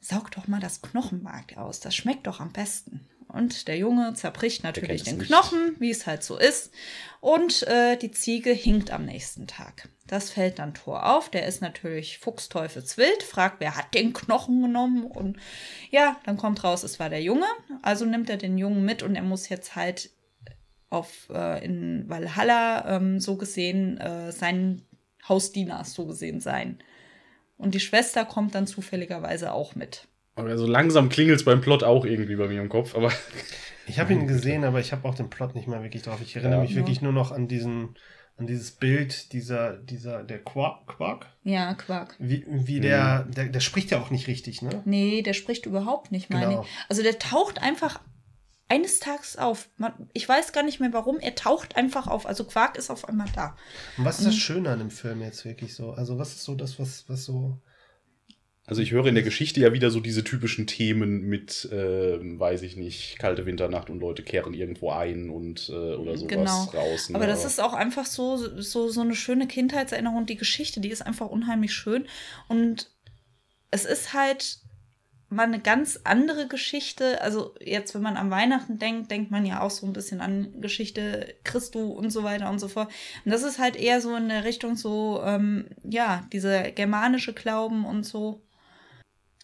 saug doch mal das Knochenmark aus, das schmeckt doch am besten. Und der Junge zerbricht natürlich den nicht. Knochen, wie es halt so ist. Und äh, die Ziege hinkt am nächsten Tag. Das fällt dann Thor auf. Der ist natürlich fuchsteufelswild, fragt, wer hat den Knochen genommen? Und ja, dann kommt raus, es war der Junge. Also nimmt er den Jungen mit und er muss jetzt halt auf äh, in Valhalla ähm, so gesehen äh, sein Hausdiener so gesehen sein. Und die Schwester kommt dann zufälligerweise auch mit. Aber so langsam klingelt es beim Plot auch irgendwie bei mir im Kopf. Aber Ich habe ihn gesehen, aber ich habe auch den Plot nicht mehr wirklich drauf. Ich erinnere Ja. mich wirklich nur noch an diesen, an dieses Bild dieser, dieser, der Quark, Quark? Ja, Quark. Wie, wie der, der, der spricht ja auch nicht richtig, ne? Nee, der spricht überhaupt nicht, meine Genau. ich. Also der taucht einfach eines Tages auf. Man, ich weiß gar nicht mehr warum. Er taucht einfach auf. Also Quark ist auf einmal da. Und was ist das Schöne an dem Film jetzt wirklich so? Also was ist so das, was, was so. Also ich höre in der Geschichte ja wieder so diese typischen Themen mit, ähm, weiß ich nicht, kalte Winternacht und Leute kehren irgendwo ein und äh, oder sowas Genau. raus. ne? Aber das ist auch einfach so, so, so eine schöne Kindheitserinnerung. Die Geschichte, die ist einfach unheimlich schön. Und es ist halt mal eine ganz andere Geschichte. Also jetzt, wenn man an Weihnachten denkt, denkt man ja auch so ein bisschen an Geschichte Christu und so weiter und so fort. Und das ist halt eher so in der Richtung so, ähm, ja, dieser germanische Glauben und so.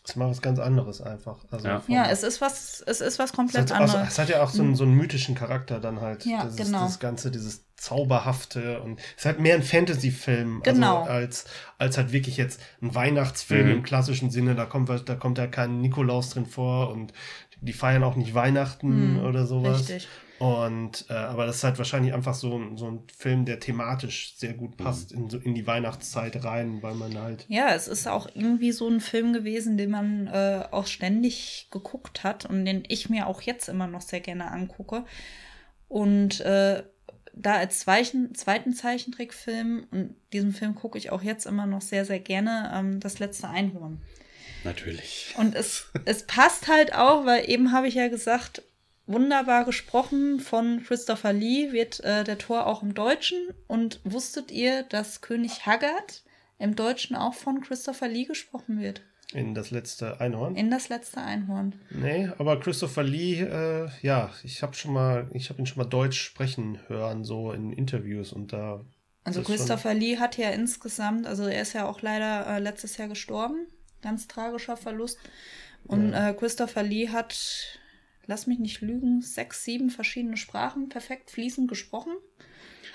Das ist mal was ganz anderes einfach. Also Ja. Ja, es ist was, es ist was es komplett hat, also, anderes. es hat ja auch so einen, so einen mythischen Charakter dann halt. Ja, das, genau. das Ganze, dieses Zauberhafte und es ist halt mehr ein Fantasy-Film, Genau. also als, als halt wirklich jetzt ein Weihnachtsfilm Mhm. im klassischen Sinne. Da kommt, da kommt ja kein Nikolaus drin vor und die feiern auch nicht Weihnachten Hm, oder sowas. Richtig. Und äh, aber das ist halt wahrscheinlich einfach so, ein- so ein Film, der thematisch sehr gut passt in, so, in die Weihnachtszeit rein, weil man halt. Ja, es ist auch irgendwie so ein Film gewesen, den man äh, auch ständig geguckt hat und den ich mir auch jetzt immer noch sehr gerne angucke. Und äh, da als zweiten, zweiten Zeichentrickfilm, und diesen Film gucke ich auch jetzt immer noch sehr, sehr gerne, ähm, Das letzte Einhorn. Natürlich. Und es, es passt halt auch, weil eben habe ich ja gesagt, wunderbar gesprochen von Christopher Lee wird äh, der Tor auch im Deutschen. Und wusstet ihr, dass König Haggard im Deutschen auch von Christopher Lee gesprochen wird? In das letzte Einhorn. In das letzte Einhorn. Nee, aber Christopher Lee, äh, ja, ich habe schon mal, ich habe ihn schon mal Deutsch sprechen hören, so in Interviews und da. Also schon- Christopher Lee hat ja insgesamt, also er ist ja auch leider äh, letztes Jahr gestorben. Ganz tragischer Verlust. Und äh, Christopher Lee hat, lass mich nicht lügen, sechs, sieben verschiedene Sprachen perfekt fließend gesprochen.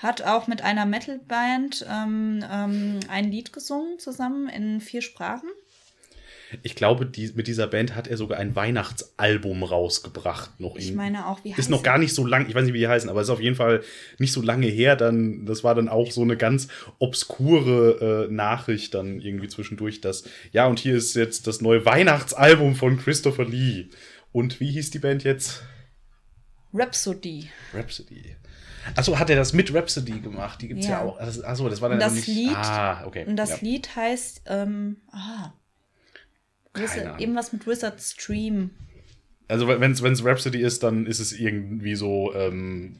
Hat auch mit einer Metalband ähm, ähm, ein Lied gesungen zusammen in vier Sprachen. Ich glaube, die, mit dieser Band hat er sogar ein Weihnachtsalbum rausgebracht. Noch Ich in- meine auch, wie ist noch gar nicht so lang, ich weiß nicht, wie die heißen, aber ist auf jeden Fall nicht so lange her. Dann, das war dann auch so eine ganz obskure äh, Nachricht dann irgendwie zwischendurch, dass, ja, und hier ist jetzt das neue Weihnachtsalbum von Christopher Lee. Und wie hieß die Band jetzt? Rhapsody. Rhapsody. Achso, hat er das mit Rhapsody gemacht? Die gibt's ja, Ja. auch. Also, Achso, das war dann das nicht. Lied- Ah, okay. Und das ja. Lied heißt, ähm, ah, Wizard, irgendwas mit Wizard Stream. Also wenn es Rhapsody ist, dann ist es irgendwie so ähm,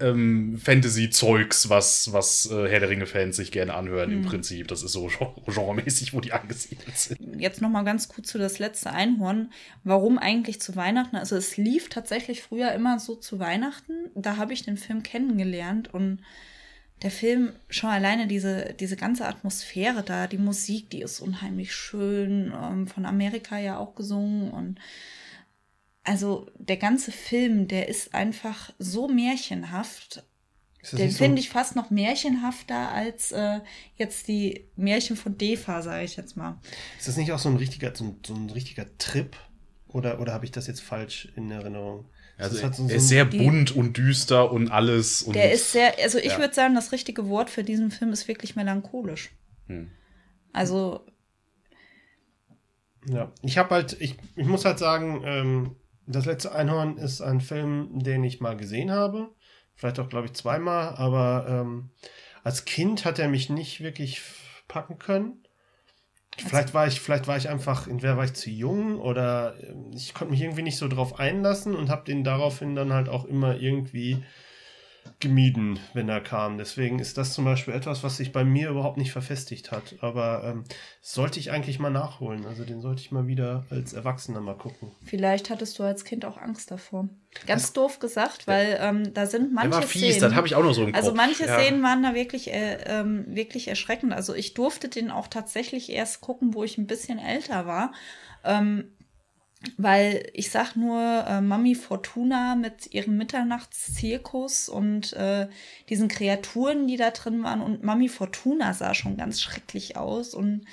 ähm, Fantasy-Zeugs, was, was äh, Herr der Ringe-Fans sich gerne anhören im Prinzip. Das ist so gen- genremäßig, wo die angesiedelt sind. Jetzt noch mal ganz kurz zu das letzte Einhorn. Warum eigentlich zu Weihnachten? Also es lief tatsächlich früher immer so zu Weihnachten. Da habe ich den Film kennengelernt und der Film schon alleine diese, diese ganze Atmosphäre da, die Musik, die ist unheimlich schön, ähm, von Amerika ja auch gesungen und also der ganze Film, der ist einfach so märchenhaft. Den so- finde ich fast noch märchenhafter als äh, jetzt die Märchen von Defa, sage ich jetzt mal. Ist das nicht auch so ein richtiger, so ein, so ein richtiger Trip? Oder, oder habe ich das jetzt falsch in Erinnerung? Also das hat so- er ist sehr bunt und düster und alles. Und Der ist sehr, also ich Ja. würde sagen, das richtige Wort für diesen Film ist wirklich melancholisch. Hm. Also, Ja, ich habe halt, ich, ich muss halt sagen, ähm, das letzte Einhorn ist ein Film, den ich mal gesehen habe. Vielleicht auch, glaube ich, zweimal, aber ähm, als Kind hat er mich nicht wirklich packen können. Vielleicht war ich, vielleicht war ich einfach, entweder war ich zu jung oder ähm, ich konnte mich irgendwie nicht so drauf einlassen und habe den daraufhin dann halt auch immer irgendwie gemieden, wenn er kam. Deswegen ist das zum Beispiel etwas, was sich bei mir überhaupt nicht verfestigt hat. Aber ähm, sollte ich eigentlich mal nachholen. Also den sollte ich mal wieder als Erwachsener mal gucken. vielleicht hattest du als Kind auch Angst davor. Ganz doof gesagt, weil ähm, da sind manche der war fies, Szenen. das habe ich auch noch so im Also Kopf. manche ja. Szenen waren da wirklich, äh, ähm, wirklich erschreckend. Also ich durfte den auch tatsächlich erst gucken, wo ich ein bisschen älter war. Ähm, weil ich sag nur äh, Mami Fortuna mit ihrem Mitternachtszirkus und äh, diesen Kreaturen, die da drin waren. Und Mami Fortuna sah schon ganz schrecklich aus. Und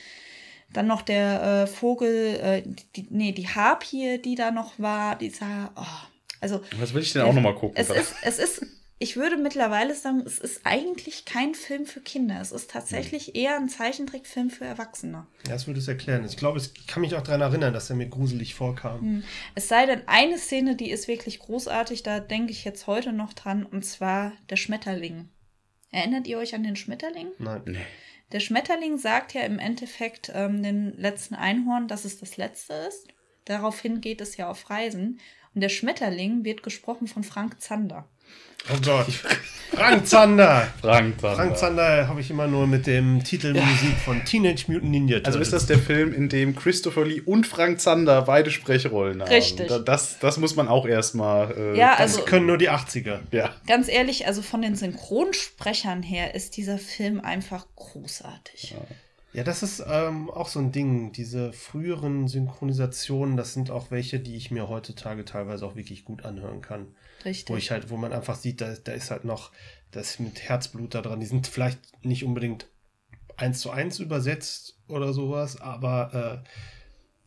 dann noch der äh, Vogel, äh, die, nee, die Harpie, die da noch war, die sah, oh, also Was will ich denn auch noch mal gucken? es ist, es ist, ich würde mittlerweile sagen, es ist eigentlich kein Film für Kinder. Es ist tatsächlich eher ein Zeichentrickfilm für Erwachsene. Ja, das würde es erklären. Ich glaube, ich kann mich auch daran erinnern, dass er mir gruselig vorkam. Es sei denn, eine Szene, die ist wirklich großartig, da denke ich jetzt heute noch dran, und zwar der Schmetterling. Erinnert ihr euch an den Schmetterling? Nein. Nee. Der Schmetterling sagt ja im Endeffekt ähm, den letzten Einhorn, dass es das letzte ist. Daraufhin geht es ja auf Reisen. Und der Schmetterling wird gesprochen von Frank Zander. Oh Gott. Frank Zander. Frank Zander. Frank Zander habe ich immer nur mit dem Titelmusik von Teenage Mutant Ninja Turtles. Also ist das der Film, in dem Christopher Lee und Frank Zander beide Sprechrollen haben? Richtig. Da- Das, das muss man auch erstmal. Äh, Ja, Das also können nur die 80er. ja. ganz ehrlich, also von den Synchronsprechern her ist dieser Film einfach großartig. Ja, das ist ähm, auch so ein Ding. Diese früheren Synchronisationen, das sind auch welche, die ich mir heutzutage teilweise auch wirklich gut anhören kann. Richtig. Wo ich halt, wo man einfach sieht, da, da ist halt noch das mit Herzblut da dran. Die sind vielleicht nicht unbedingt eins zu eins übersetzt oder sowas, aber äh,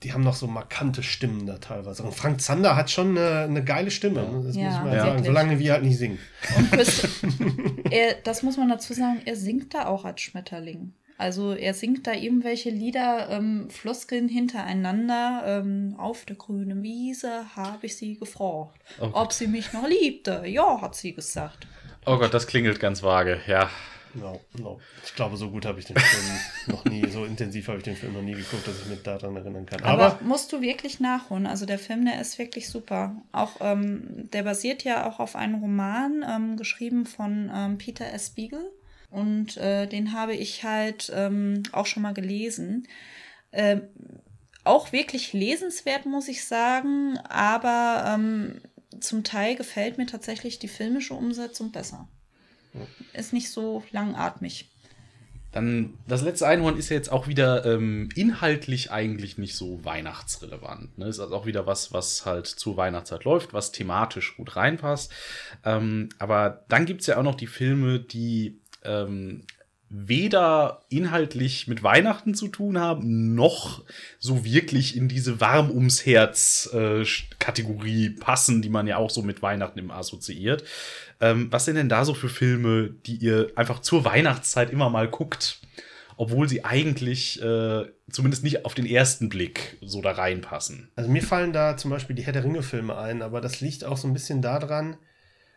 die haben noch so markante Stimmen da teilweise. Und Frank Zander hat schon eine, eine geile Stimme, ne? das Ja, muss mal Ja. sagen, solange wir halt nicht singen. Und Chris, er, das muss man dazu sagen, er singt da auch als Schmetterling. Also er singt da irgendwelche Lieder, ähm, Floskeln hintereinander. Ähm, auf der grünen Wiese habe ich sie gefragt, Oh Gott. ob sie mich noch liebte. Ja, hat sie gesagt. Oh Gott, das klingelt ganz vage. Ja. No, no. Ich glaube, so gut habe ich den Film noch nie, so intensiv habe ich den Film noch nie geguckt, dass ich mich daran erinnern kann. Aber, Aber, musst du wirklich nachholen. Also der Film, der ist wirklich super. Auch ähm, der basiert ja auch auf einem Roman, ähm, geschrieben von ähm, Peter S. Spiegel. Und äh, den habe ich halt ähm, auch schon mal gelesen. Ähm, auch wirklich lesenswert, muss ich sagen, aber ähm, zum Teil gefällt mir tatsächlich die filmische Umsetzung besser. Ist nicht so langatmig. Dann, das letzte Einhorn ist ja jetzt auch wieder ähm, inhaltlich eigentlich nicht so weihnachtsrelevant. Ne? Ist also auch wieder was, was halt zur Weihnachtszeit läuft, was thematisch gut reinpasst. Ähm, aber dann gibt es ja auch noch die Filme, die ähm, weder inhaltlich mit Weihnachten zu tun haben, noch so wirklich in diese warm ums Herz äh, Kategorie passen, die man ja auch so mit Weihnachten im assoziiert. Ähm, was sind denn da so für Filme, die ihr einfach zur Weihnachtszeit immer mal guckt, obwohl sie eigentlich äh, zumindest nicht auf den ersten Blick so da reinpassen? Also mir fallen da zum Beispiel die Herr der Ringe-Filme ein, aber das liegt auch so ein bisschen daran,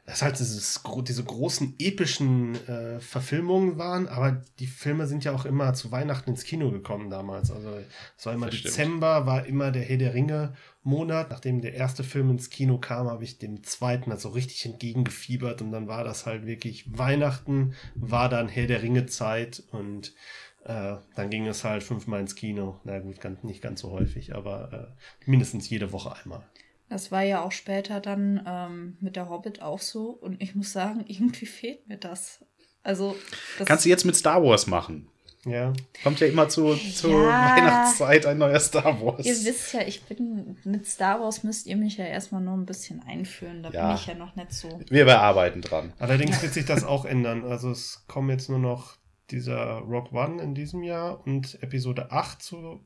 dass halt dieses, diese großen epischen äh, Verfilmungen waren, aber die Filme sind ja auch immer zu Weihnachten ins Kino gekommen damals. Also es war immer das Dezember, stimmt. war immer der Herr der Ringe Monat. Nachdem der erste Film ins Kino kam, habe ich dem zweiten also richtig entgegengefiebert und dann war das halt wirklich Weihnachten, war dann Herr der Ringe Zeit und äh, dann ging es halt fünfmal ins Kino. Na gut, ganz, nicht ganz so häufig, aber äh, mindestens jede Woche einmal. Das war ja auch später dann ähm, mit der Hobbit auch so. Und ich muss sagen, irgendwie fehlt mir das. Also. Das Kannst du jetzt mit Star Wars machen? Ja. Kommt ja immer zu, zur ja. Weihnachtszeit ein neuer Star Wars. Ihr wisst ja, ich bin mit Star Wars müsst ihr mich ja erstmal nur ein bisschen einführen. Da ja. bin ich ja noch nicht so. Wir bearbeiten dran. Allerdings wird sich das auch ändern. Also es kommen jetzt nur noch dieser Rock One in diesem Jahr und Episode 8 zu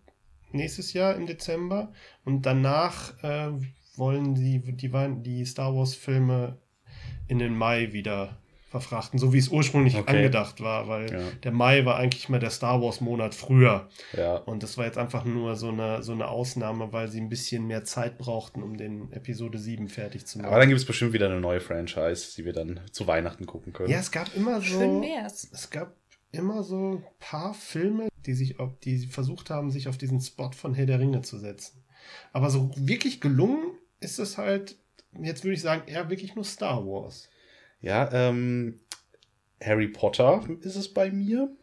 nächstes Jahr im Dezember. Und danach äh, wollen die, die, die Star Wars-Filme in den Mai wieder verfrachten, so wie es ursprünglich okay. angedacht war, weil ja. der Mai war eigentlich mal der Star Wars-Monat früher. Ja. Und das war jetzt einfach nur so eine, so eine Ausnahme, weil sie ein bisschen mehr Zeit brauchten, um den Episode 7 fertig zu machen. Aber dann gibt es bestimmt wieder eine neue Franchise, die wir dann zu Weihnachten gucken können. Ja, es gab immer so. Schön wär's. Es gab immer so ein paar Filme, die sich auf, die versucht haben, sich auf diesen Spot von Herr der Ringe zu setzen. Aber so wirklich gelungen ist es halt, jetzt würde ich sagen, eher wirklich nur Star Wars. Ja, ähm, Harry Potter ist es bei mir.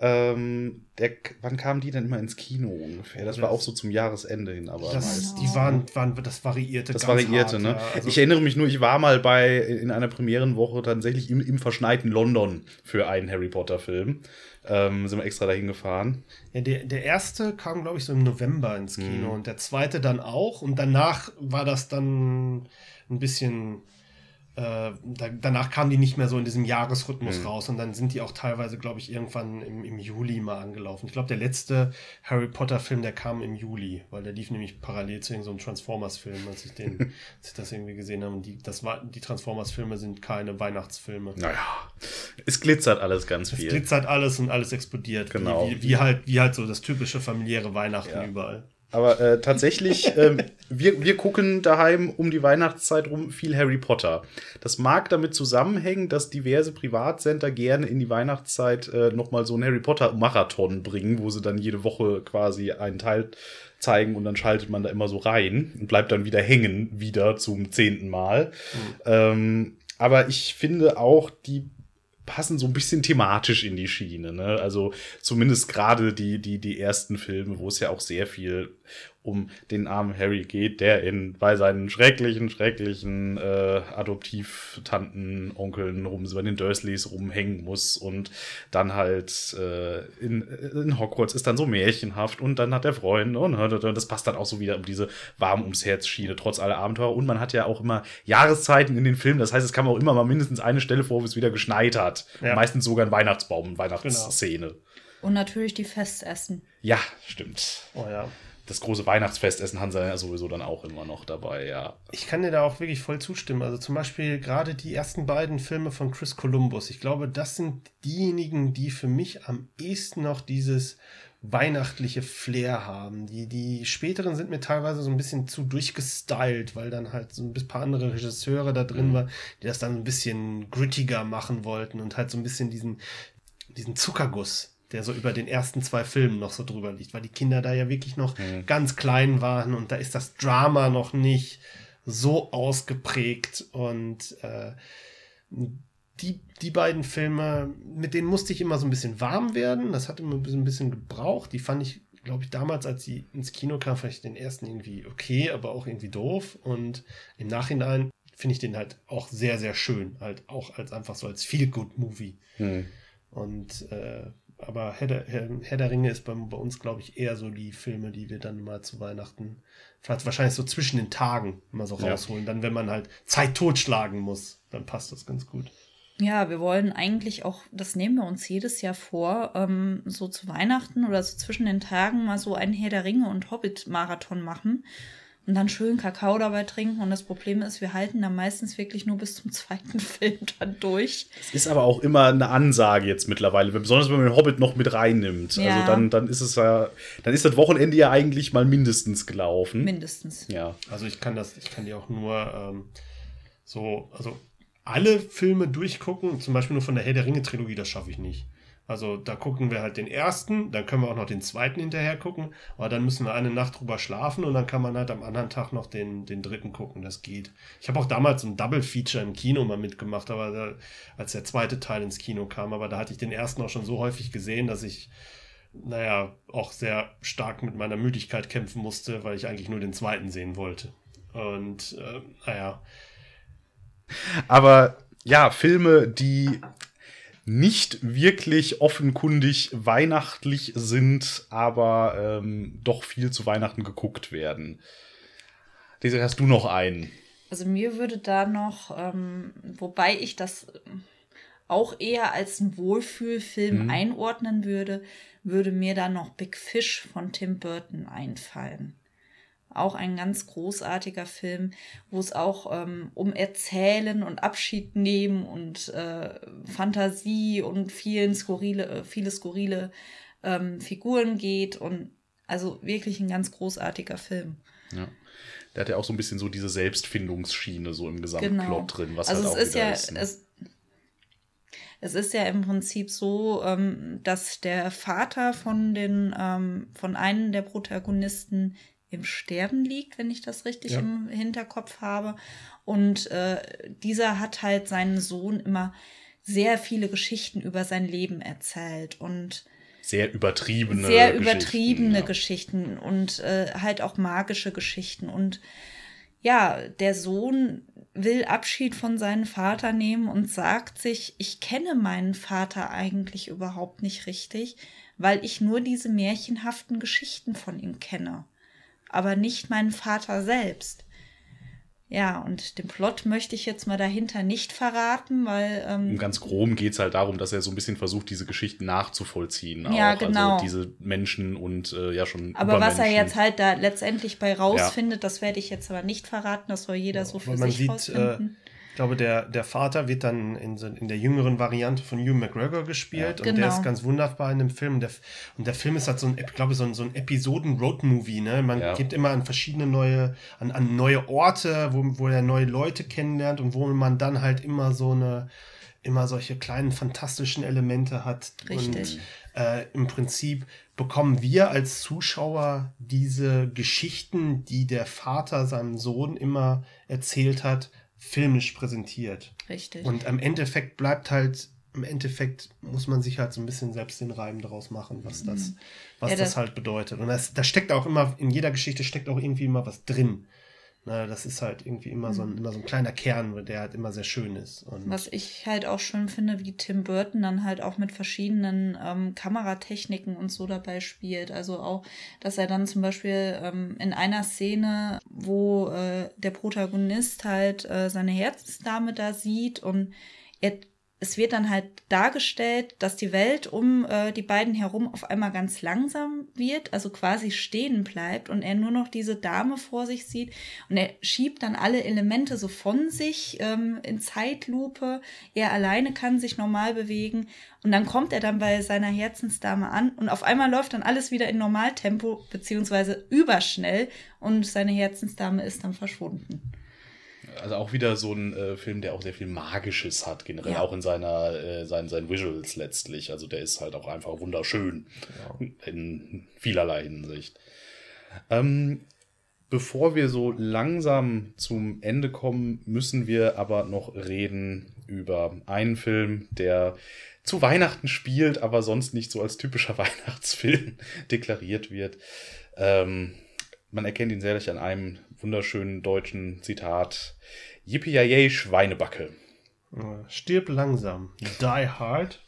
Ähm, der, wann kamen die denn immer ins Kino ungefähr? Das, das war auch so zum Jahresende hin, aber das, die waren, waren, das variierte. Das variierte, hart, ne? Ja. Also ich erinnere mich nur, ich war mal bei in einer Premierenwoche tatsächlich im, im verschneiten London für einen Harry Potter Film. Ähm, sind wir extra dahin gefahren. Ja, der, der erste kam, glaube ich, so im November ins Kino mhm. und der zweite dann auch. Und danach war das dann ein bisschen äh, da, danach kamen die nicht mehr so in diesem Jahresrhythmus mhm. raus und dann sind die auch teilweise, glaube ich, irgendwann im, im Juli mal angelaufen. Ich glaube, der letzte Harry Potter-Film, der kam im Juli, weil der lief nämlich parallel zu so einem Transformers-Film, als ich den, als ich das irgendwie gesehen habe. Und die, das war, die Transformers-Filme sind keine Weihnachtsfilme. Naja, es glitzert alles ganz viel. Es glitzert alles und alles explodiert. Genau. Wie, wie, wie halt, wie halt so das typische familiäre Weihnachten ja. überall. Aber äh, tatsächlich, äh, wir, wir gucken daheim um die Weihnachtszeit rum viel Harry Potter. Das mag damit zusammenhängen, dass diverse Privatsender gerne in die Weihnachtszeit äh, nochmal so einen Harry Potter-Marathon bringen, wo sie dann jede Woche quasi einen Teil zeigen und dann schaltet man da immer so rein und bleibt dann wieder hängen, wieder zum zehnten Mal. Mhm. Ähm, aber ich finde auch, die passen so ein bisschen thematisch in die Schiene. Ne? Also zumindest gerade die, die, die ersten Filme, wo es ja auch sehr viel um den armen Harry geht, der in bei seinen schrecklichen, schrecklichen äh, Adoptivtanten, Onkeln rum, bei den Dursleys rumhängen muss und dann halt äh, in, in Hogwarts ist dann so märchenhaft und dann hat er Freunde und das passt dann auch so wieder um diese warm ums Herz Schiene, trotz aller Abenteuer. Und man hat ja auch immer Jahreszeiten in den Filmen, das heißt, es kam auch immer mal mindestens eine Stelle vor, wo es wieder geschneit hat. Ja. Meistens sogar ein Weihnachtsbaum, Weihnachtsszene. Genau. Und natürlich die Festessen. Ja, stimmt. Oh ja das große Weihnachtsfestessen haben sie ja sowieso dann auch immer noch dabei, ja. Ich kann dir da auch wirklich voll zustimmen. Also zum Beispiel gerade die ersten beiden Filme von Chris Columbus. Ich glaube, das sind diejenigen, die für mich am ehesten noch dieses weihnachtliche Flair haben. Die, die späteren sind mir teilweise so ein bisschen zu durchgestylt, weil dann halt so ein paar andere Regisseure da drin mhm. waren, die das dann ein bisschen grittiger machen wollten und halt so ein bisschen diesen, diesen Zuckerguss der so über den ersten zwei Filmen noch so drüber liegt, weil die Kinder da ja wirklich noch mhm. ganz klein waren und da ist das Drama noch nicht so ausgeprägt und äh, die, die beiden Filme, mit denen musste ich immer so ein bisschen warm werden. Das hat immer ein bisschen gebraucht. Die fand ich, glaube ich, damals, als sie ins Kino kam, fand ich den ersten irgendwie okay, aber auch irgendwie doof. Und im Nachhinein finde ich den halt auch sehr, sehr schön. Halt auch als einfach so als Feel-Good-Movie. Mhm. Und äh, aber Herr der, Herr, Herr der Ringe ist bei, bei uns, glaube ich, eher so die Filme, die wir dann mal zu Weihnachten, vielleicht wahrscheinlich so zwischen den Tagen mal so rausholen. Ja. Dann, wenn man halt Zeit totschlagen muss, dann passt das ganz gut. Ja, wir wollen eigentlich auch, das nehmen wir uns jedes Jahr vor, ähm, so zu Weihnachten oder so zwischen den Tagen mal so einen Herr der Ringe und Hobbit-Marathon machen und dann schön Kakao dabei trinken. Und das Problem ist, wir halten dann meistens wirklich nur bis zum zweiten Film dann durch. Es ist aber auch immer eine Ansage jetzt mittlerweile, besonders wenn man den Hobbit noch mit reinnimmt. Ja. Also dann, dann ist es ja, dann ist das Wochenende ja eigentlich mal mindestens gelaufen. Mindestens. ja. Also ich kann das, ich kann die auch nur ähm, so, also alle Filme durchgucken, zum Beispiel nur von der Herr der Ringe-Trilogie, das schaffe ich nicht. Also da gucken wir halt den ersten, dann können wir auch noch den zweiten hinterher gucken, aber dann müssen wir eine Nacht drüber schlafen und dann kann man halt am anderen Tag noch den, den dritten gucken, das geht. Ich habe auch damals ein Double-Feature im Kino mal mitgemacht, aber da, als der zweite Teil ins Kino kam, aber da hatte ich den ersten auch schon so häufig gesehen, dass ich, naja, auch sehr stark mit meiner Müdigkeit kämpfen musste, weil ich eigentlich nur den zweiten sehen wollte. Und äh, naja, Aber ja, Filme, die nicht wirklich offenkundig weihnachtlich sind, aber ähm, doch viel zu Weihnachten geguckt werden. Desiree, hast du noch einen? Also mir würde da noch, ähm, wobei ich das ähm, auch eher als einen Wohlfühlfilm Mhm. einordnen würde, würde mir da noch Big Fish von Tim Burton einfallen. Auch ein ganz großartiger Film, wo es auch ähm, um Erzählen und Abschied nehmen und äh, Fantasie und vielen skurrile, äh, viele skurrile ähm, Figuren geht und also wirklich ein ganz großartiger Film. Ja. Der hat ja auch so ein bisschen so diese Selbstfindungsschiene so im Gesamtplot Genau. drin, was also halt es auch ist wieder ja, ist. Ne? es, es ist ja im Prinzip so, ähm, dass der Vater von den, ähm, von einem der Protagonisten im Sterben liegt, wenn ich das richtig Ja. im Hinterkopf habe. Und äh, dieser hat halt seinen Sohn immer sehr viele Geschichten über sein Leben erzählt und sehr übertriebene sehr Geschichten, übertriebene ja. Geschichten und äh, halt auch magische Geschichten. Und ja, der Sohn will Abschied von seinem Vater nehmen und sagt sich, ich kenne meinen Vater eigentlich überhaupt nicht richtig, weil ich nur diese märchenhaften Geschichten von ihm kenne, aber nicht meinen Vater selbst. Ja, und den Plot möchte ich jetzt mal dahinter nicht verraten, weil ähm, Im ganz groben geht es halt darum, dass er so ein bisschen versucht, diese Geschichten nachzuvollziehen. Ja, auch. genau. Also diese Menschen und äh, ja schon. Aber was er jetzt halt da letztendlich bei rausfindet, das werde ich jetzt aber nicht verraten. Das soll jeder so für weil man sich sieht, äh, rausfinden. Ich glaube, der, der Vater wird dann in, so, in der jüngeren Variante von Hugh McGregor gespielt Ja, und der genau. ist ganz wunderbar in dem Film. Der, und der Film ist halt so ein, ich glaube, so ein, so ein Episoden-Road-Movie. Ne? Man Ja. geht immer an verschiedene neue, an, an neue Orte, wo, wo er neue Leute kennenlernt und wo man dann halt immer so eine, immer solche kleinen fantastischen Elemente hat. Richtig. Und äh, im Prinzip bekommen wir als Zuschauer diese Geschichten, die der Vater seinem Sohn immer erzählt hat, filmisch präsentiert. Richtig. Und am Endeffekt bleibt halt, im Endeffekt muss man sich halt so ein bisschen selbst den Reim daraus machen, was das, was Ja, das, das- halt bedeutet. Und das, da steckt auch immer, in jeder Geschichte steckt auch irgendwie immer was drin. Na, das ist halt irgendwie immer, so ein, immer so ein kleiner Kern, der halt immer sehr schön ist. Und Was ich halt auch schön finde, wie Tim Burton dann halt auch mit verschiedenen ähm, Kameratechniken und so dabei spielt. Also auch, dass er dann zum Beispiel ähm, in einer Szene, wo äh, der Protagonist halt äh, seine Herzensdame da sieht und er, es wird dann halt dargestellt, dass die Welt um äh, die beiden herum auf einmal ganz langsam wird, also quasi stehen bleibt und er nur noch diese Dame vor sich sieht und er schiebt dann alle Elemente so von sich ähm, in Zeitlupe. Er alleine kann sich normal bewegen und dann kommt er dann bei seiner Herzensdame an und auf einmal läuft dann alles wieder in Normaltempo beziehungsweise überschnell und seine Herzensdame ist dann verschwunden. Also auch wieder so ein äh, Film, der auch sehr viel Magisches hat, generell Ja. auch in seiner, äh, seinen, seinen Visuals letztlich. Also der ist halt auch einfach wunderschön in vielerlei Hinsicht. Ähm, bevor wir so langsam zum Ende kommen, müssen wir aber noch reden über einen Film, der zu Weihnachten spielt, aber sonst nicht so als typischer Weihnachtsfilm deklariert wird. Ähm, man erkennt ihn sehr an einem wunderschönen deutschen Zitat. Yippie Schweinebacke. stirb langsam. Die Hard.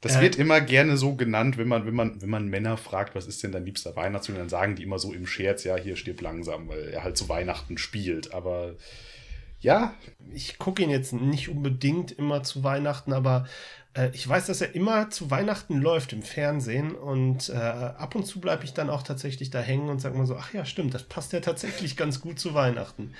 Das Äh. wird immer gerne so genannt, wenn man, wenn man, wenn man Männer fragt, was ist denn dein liebster Weihnachtsfilm, dann sagen die immer so im Scherz, ja, hier stirb langsam, weil er halt zu Weihnachten spielt. Aber Ja. Ich gucke ihn jetzt nicht unbedingt immer zu Weihnachten, aber äh, ich weiß, dass er immer zu Weihnachten läuft im Fernsehen und äh, ab und zu bleibe ich dann auch tatsächlich da hängen und sage mal so, ach ja, stimmt, das passt ja tatsächlich ganz gut zu Weihnachten.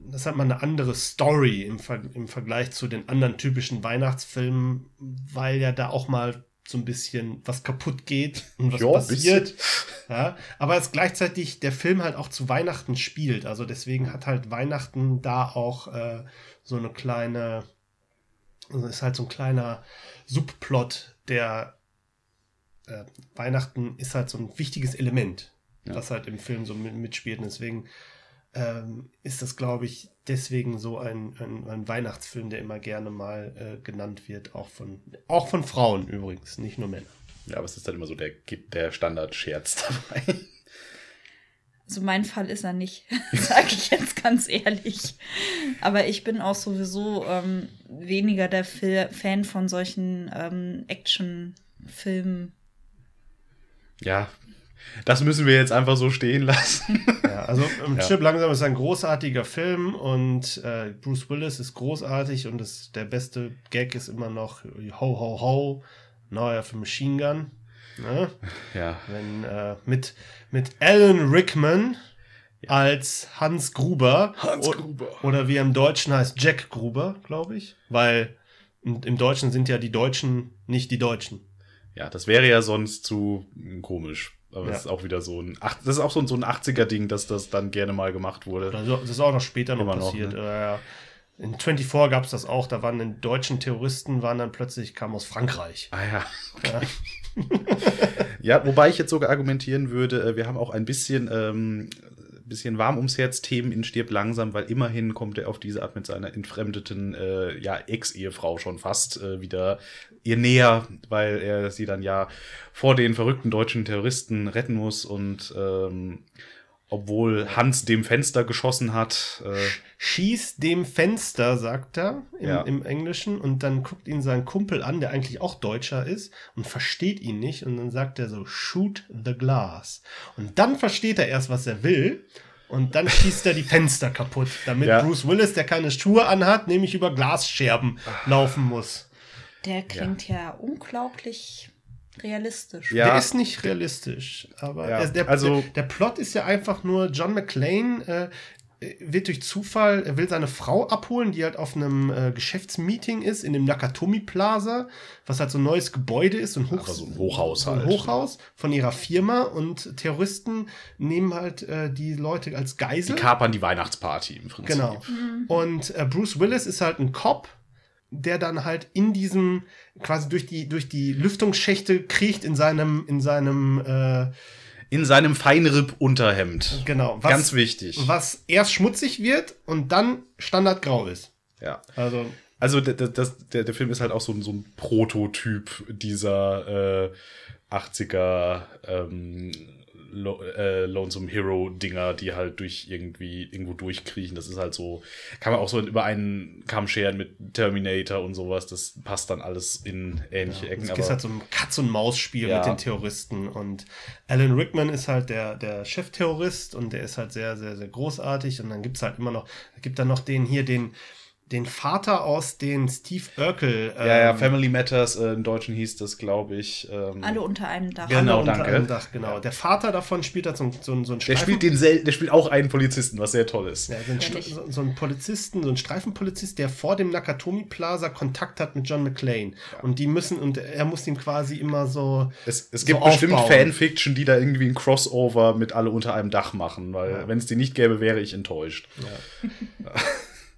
Das hat mal eine andere Story im, Ver im Vergleich zu den anderen typischen Weihnachtsfilmen, weil ja da auch mal so ein bisschen was kaputt geht und was Ja, passiert. Ja, aber es gleichzeitig der Film halt auch zu Weihnachten spielt. Also deswegen hat halt Weihnachten da auch äh, so eine kleine, also ist halt so ein kleiner Subplot, der äh, Weihnachten ist halt so ein wichtiges Element, Ja. das halt im Film so mit, mitspielt. Und deswegen ähm, ist das, glaube ich, deswegen so ein, ein, ein Weihnachtsfilm, der immer gerne mal äh, genannt wird, auch von, auch von Frauen übrigens, nicht nur Männer. Ja, aber es ist dann immer so der, der Standardscherz dabei. Also mein Fall ist er nicht, sage ich jetzt ganz ehrlich. Aber ich bin auch sowieso ähm, weniger der Fil Fan von solchen ähm, Actionfilmen. Ja. Das müssen wir jetzt einfach so stehen lassen. Ja, also ähm, Ja. Chip langsam ist ein großartiger Film und äh, Bruce Willis ist großartig und das, der beste Gag ist immer noch Ho Ho Ho, neuer für Machine Gun. Ne? Ja. Wenn äh, mit, mit Alan Rickman als Hans Gruber. Hans O- Gruber. Oder wie er im Deutschen heißt, Jack Gruber, glaube ich. Weil im, Deutschen sind ja die Deutschen nicht die Deutschen. Ja, das wäre ja sonst zu komisch. Aber Ja. das ist auch wieder so ein, ach, das ist auch so ein, so ein 80er-Ding, dass das dann gerne mal gemacht wurde. Also, das ist auch noch später noch Immer noch, passiert. ne? Äh, ja. in 24 gab es das auch. Da waren die deutschen Terroristen, waren dann plötzlich, kamen aus Frankreich. Ah ja. Ja. Ja, wobei ich jetzt sogar argumentieren würde, äh, wir haben auch ein bisschen, ähm, bisschen warm ums Herz. Themen in Stirb langsam, weil immerhin kommt er auf diese Art mit seiner entfremdeten, äh, ja, Ex-Ehefrau schon fast äh, wieder ihr näher, weil er sie dann ja vor den verrückten deutschen Terroristen retten muss. Und ähm, obwohl Hans dem Fenster geschossen hat, äh, Schieß dem Fenster, sagt er im, Ja. im Englischen. Und dann guckt ihn sein Kumpel an, der eigentlich auch Deutscher ist und versteht ihn nicht. Und dann sagt er so, shoot the glass. Und dann versteht er erst, was er will. Und dann schießt er die Fenster kaputt, damit Ja. Bruce Willis, der keine Schuhe anhat, nämlich über Glasscherben laufen muss. Der klingt ja, unglaublich realistisch. Ja. Der ist nicht realistisch, aber Ja, der, der, also- der, der Plot ist ja einfach nur, John McClane äh, wird durch Zufall, er will seine Frau abholen, die halt auf einem äh, Geschäftsmeeting ist, in dem Nakatomi Plaza, was halt so ein neues Gebäude ist, so ein, Hoch so ein Hochhaus so ein halt. Hochhaus von ihrer Firma und Terroristen nehmen halt äh, die Leute als die Geisel. kapern die Weihnachtsparty im Prinzip. Genau. Und äh, Bruce Willis ist halt ein Cop, der dann halt in diesem quasi durch die durch die Lüftungsschächte kriecht in seinem in seinem äh, In seinem Feinripp-Unterhemd. genau was, Ganz wichtig. was erst schmutzig wird und dann standardgrau ist. Ja. Also Also der, das, der, der Film ist halt auch so, ein- so ein Prototyp dieser äh, 80er ähm, Lo äh, Lonesome Hero Dinger, die halt durch irgendwie irgendwo durchkriechen. Das ist halt so, kann man auch so über einen Kamm scheren mit Terminator und sowas. Das passt dann alles in ähnliche Ecken. es ist halt so ein Katz und Maus Spiel Ja. mit den Terroristen und Alan Rickman ist halt der der Chefterrorist und der ist halt sehr sehr sehr großartig und dann gibt's halt immer noch gibt dann noch den hier den den Vater aus den Steve Urkel ja, ja, ähm, Family Matters, äh, im Deutschen hieß das, glaube ich. Ähm, Alle unter einem Dach. Genau, Alle unter danke. einem Dach, genau. Der Vater davon spielt halt so, ein- so, so ein der Streifen- spielt den sel der spielt auch einen Polizisten, was sehr toll ist. ja, so, ein, so, so ein Polizisten, so ein Streifenpolizist, der vor dem Nakatomi Plaza Kontakt hat mit John McClane. Und die müssen, und er muss ihm quasi immer so. Es, es so gibt bestimmt aufbauen. Fanfiction, die da irgendwie ein Crossover mit alle unter einem Dach machen, weil wenn es die nicht gäbe, wäre ich enttäuscht.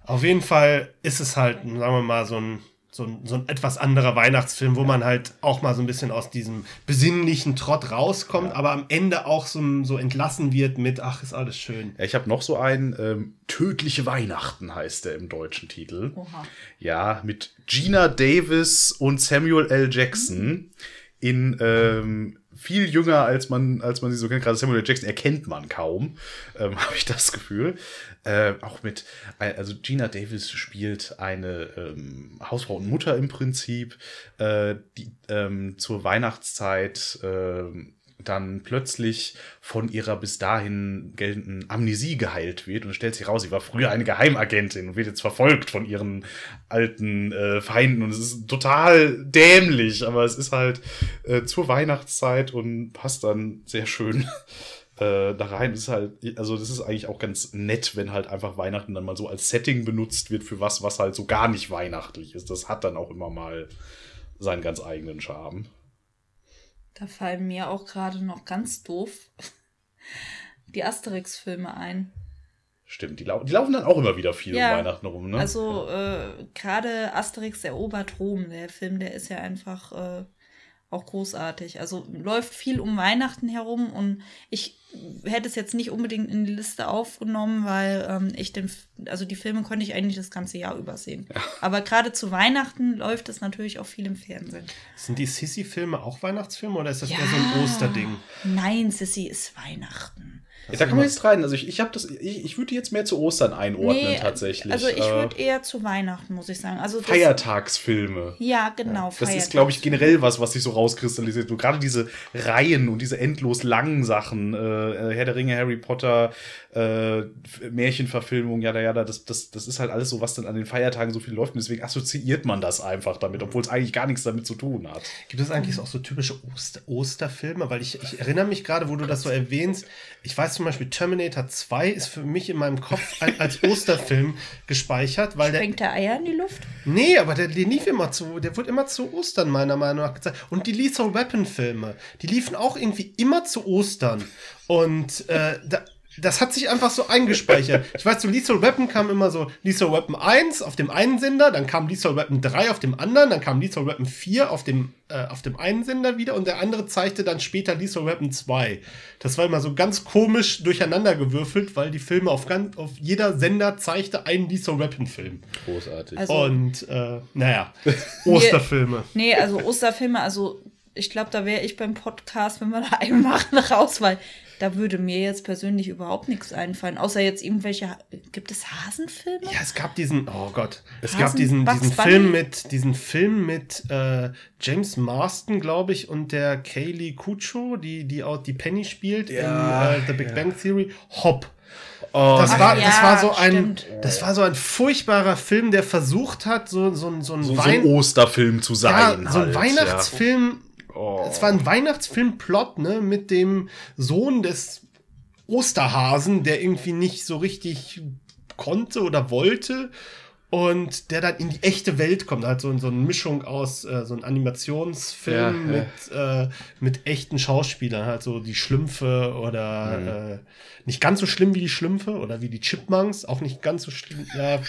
Auf jeden Fall ist es halt, sagen wir mal, so ein, so ein, so ein etwas anderer Weihnachtsfilm, wo man halt auch mal so ein bisschen aus diesem besinnlichen Trott rauskommt, aber am Ende auch so, so entlassen wird mit, ach, ist alles schön. Ja, ich habe noch so einen, ähm, Tödliche Weihnachten heißt der im deutschen Titel. Oha. Ja, mit Gina Davis und Samuel L. Jackson in ähm, viel jünger, als man, als man sie so kennt. Gerade Samuel. Jackson erkennt man kaum, ähm, habe ich das Gefühl. Äh, auch mit, äh, also Gina Davis spielt eine ähm, Hausfrau und Mutter im Prinzip, äh, die ähm, zur Weihnachtszeit ähm, dann plötzlich von ihrer bis dahin geltenden Amnesie geheilt wird und stellt sich raus, sie war früher eine Geheimagentin und wird jetzt verfolgt von ihren alten äh, Feinden und es ist total dämlich, aber es ist halt äh, zur Weihnachtszeit und passt dann sehr schön äh, da rein. Ist halt, also das ist eigentlich auch ganz nett, wenn halt einfach Weihnachten dann mal so als Setting benutzt wird für was, was halt so gar nicht weihnachtlich ist. Das hat dann auch immer mal seinen ganz eigenen Charme. Da fallen mir auch gerade noch ganz doof die Asterix-Filme ein. Stimmt, die, lau die, laufen dann auch immer wieder viel ja, um Weihnachten rum, ne? Also äh, gerade Asterix erobert Rom, der Film, der ist ja einfach äh, auch großartig. Also läuft viel um Weihnachten herum und ich hätte es jetzt nicht unbedingt in die Liste aufgenommen, weil ähm, ich den, also die Filme konnte ich eigentlich das ganze Jahr übersehen. Ja. Aber gerade zu Weihnachten läuft es natürlich auch viel im Fernsehen. Sind die Sissy-Filme auch Weihnachtsfilme oder ist das ja. eher so ein Osterding? Nein, Sissy ist Weihnachten. Ja, da kann man jetzt rein. Also ich, ich habe das, ich, ich würde jetzt mehr zu Ostern einordnen nee, tatsächlich. Also ich würde äh, eher zu Weihnachten, muss ich sagen. Also Feiertagsfilme. Ja, genau. Ja, das ist, glaube ich, generell was, was sich so rauskristallisiert. So gerade diese Reihen und diese endlos langen Sachen, äh, Herr der Ringe, Harry Potter, äh, Märchenverfilmung, ja, ja, das, das, das ist halt alles so, was dann an den Feiertagen so viel läuft. Und deswegen assoziiert man das einfach damit, obwohl es eigentlich gar nichts damit zu tun hat. Gibt es eigentlich auch so typische Oster Osterfilme? Weil ich, ich erinnere mich gerade, wo du das so erwähnst, ich weiß zum Beispiel, Terminator 2 ist für mich in meinem Kopf als Osterfilm gespeichert, weil Springt der Eier in die Luft? Nee, aber der, der lief immer zu, der wird immer zu Ostern, meiner Meinung nach gezeigt. Und die Lethal Weapon Filme, die liefen auch irgendwie immer zu Ostern. Und äh, da, das hat sich einfach so eingespeichert. Ich weiß, so Lethal Weapon kam immer so Lethal Weapon 1 auf dem einen Sender, dann kam Lethal Weapon 3 auf dem anderen, dann kam Lethal Weapon 4 auf dem, äh, auf dem einen Sender wieder und der andere zeigte dann später Lethal Weapon 2. Das war immer so ganz komisch durcheinander gewürfelt, weil die Filme auf, ganz, auf jeder Sender zeigte einen Lethal Weapon Film. Großartig. Also, und, äh, naja, Osterfilme. nee, also Osterfilme, also ich glaube, da wäre ich beim Podcast, wenn wir da einen machen, raus, weil da würde mir jetzt persönlich überhaupt nichts einfallen, außer jetzt irgendwelche. Gibt es Hasenfilme? Ja, es gab diesen, oh Gott, es Hasen, gab diesen, diesen Film mit, diesen Film mit äh, James Marston, glaube ich, und der Kaylee Cucho, die, die auch die Penny spielt ja, in äh, The Big ja. Bang Theory. Hop. Oh, das, war, ja, das war so ein, das war so ein furchtbarer Film, der versucht hat, so, so, so ein so, Wein so ein Osterfilm zu sein. Ja, so ein halt, Weihnachtsfilm Oh. Es war ein Weihnachtsfilmplot, ne, mit dem Sohn des Osterhasen, der irgendwie nicht so richtig konnte oder wollte und der dann in die echte Welt kommt. Halt so, so eine Mischung aus äh, so einem Animationsfilm ja, mit, ja. Äh, mit echten Schauspielern, halt so die Schlümpfe oder mhm. äh, nicht ganz so schlimm wie die Schlümpfe oder wie die Chipmunks, auch nicht ganz so schlimm. Ja.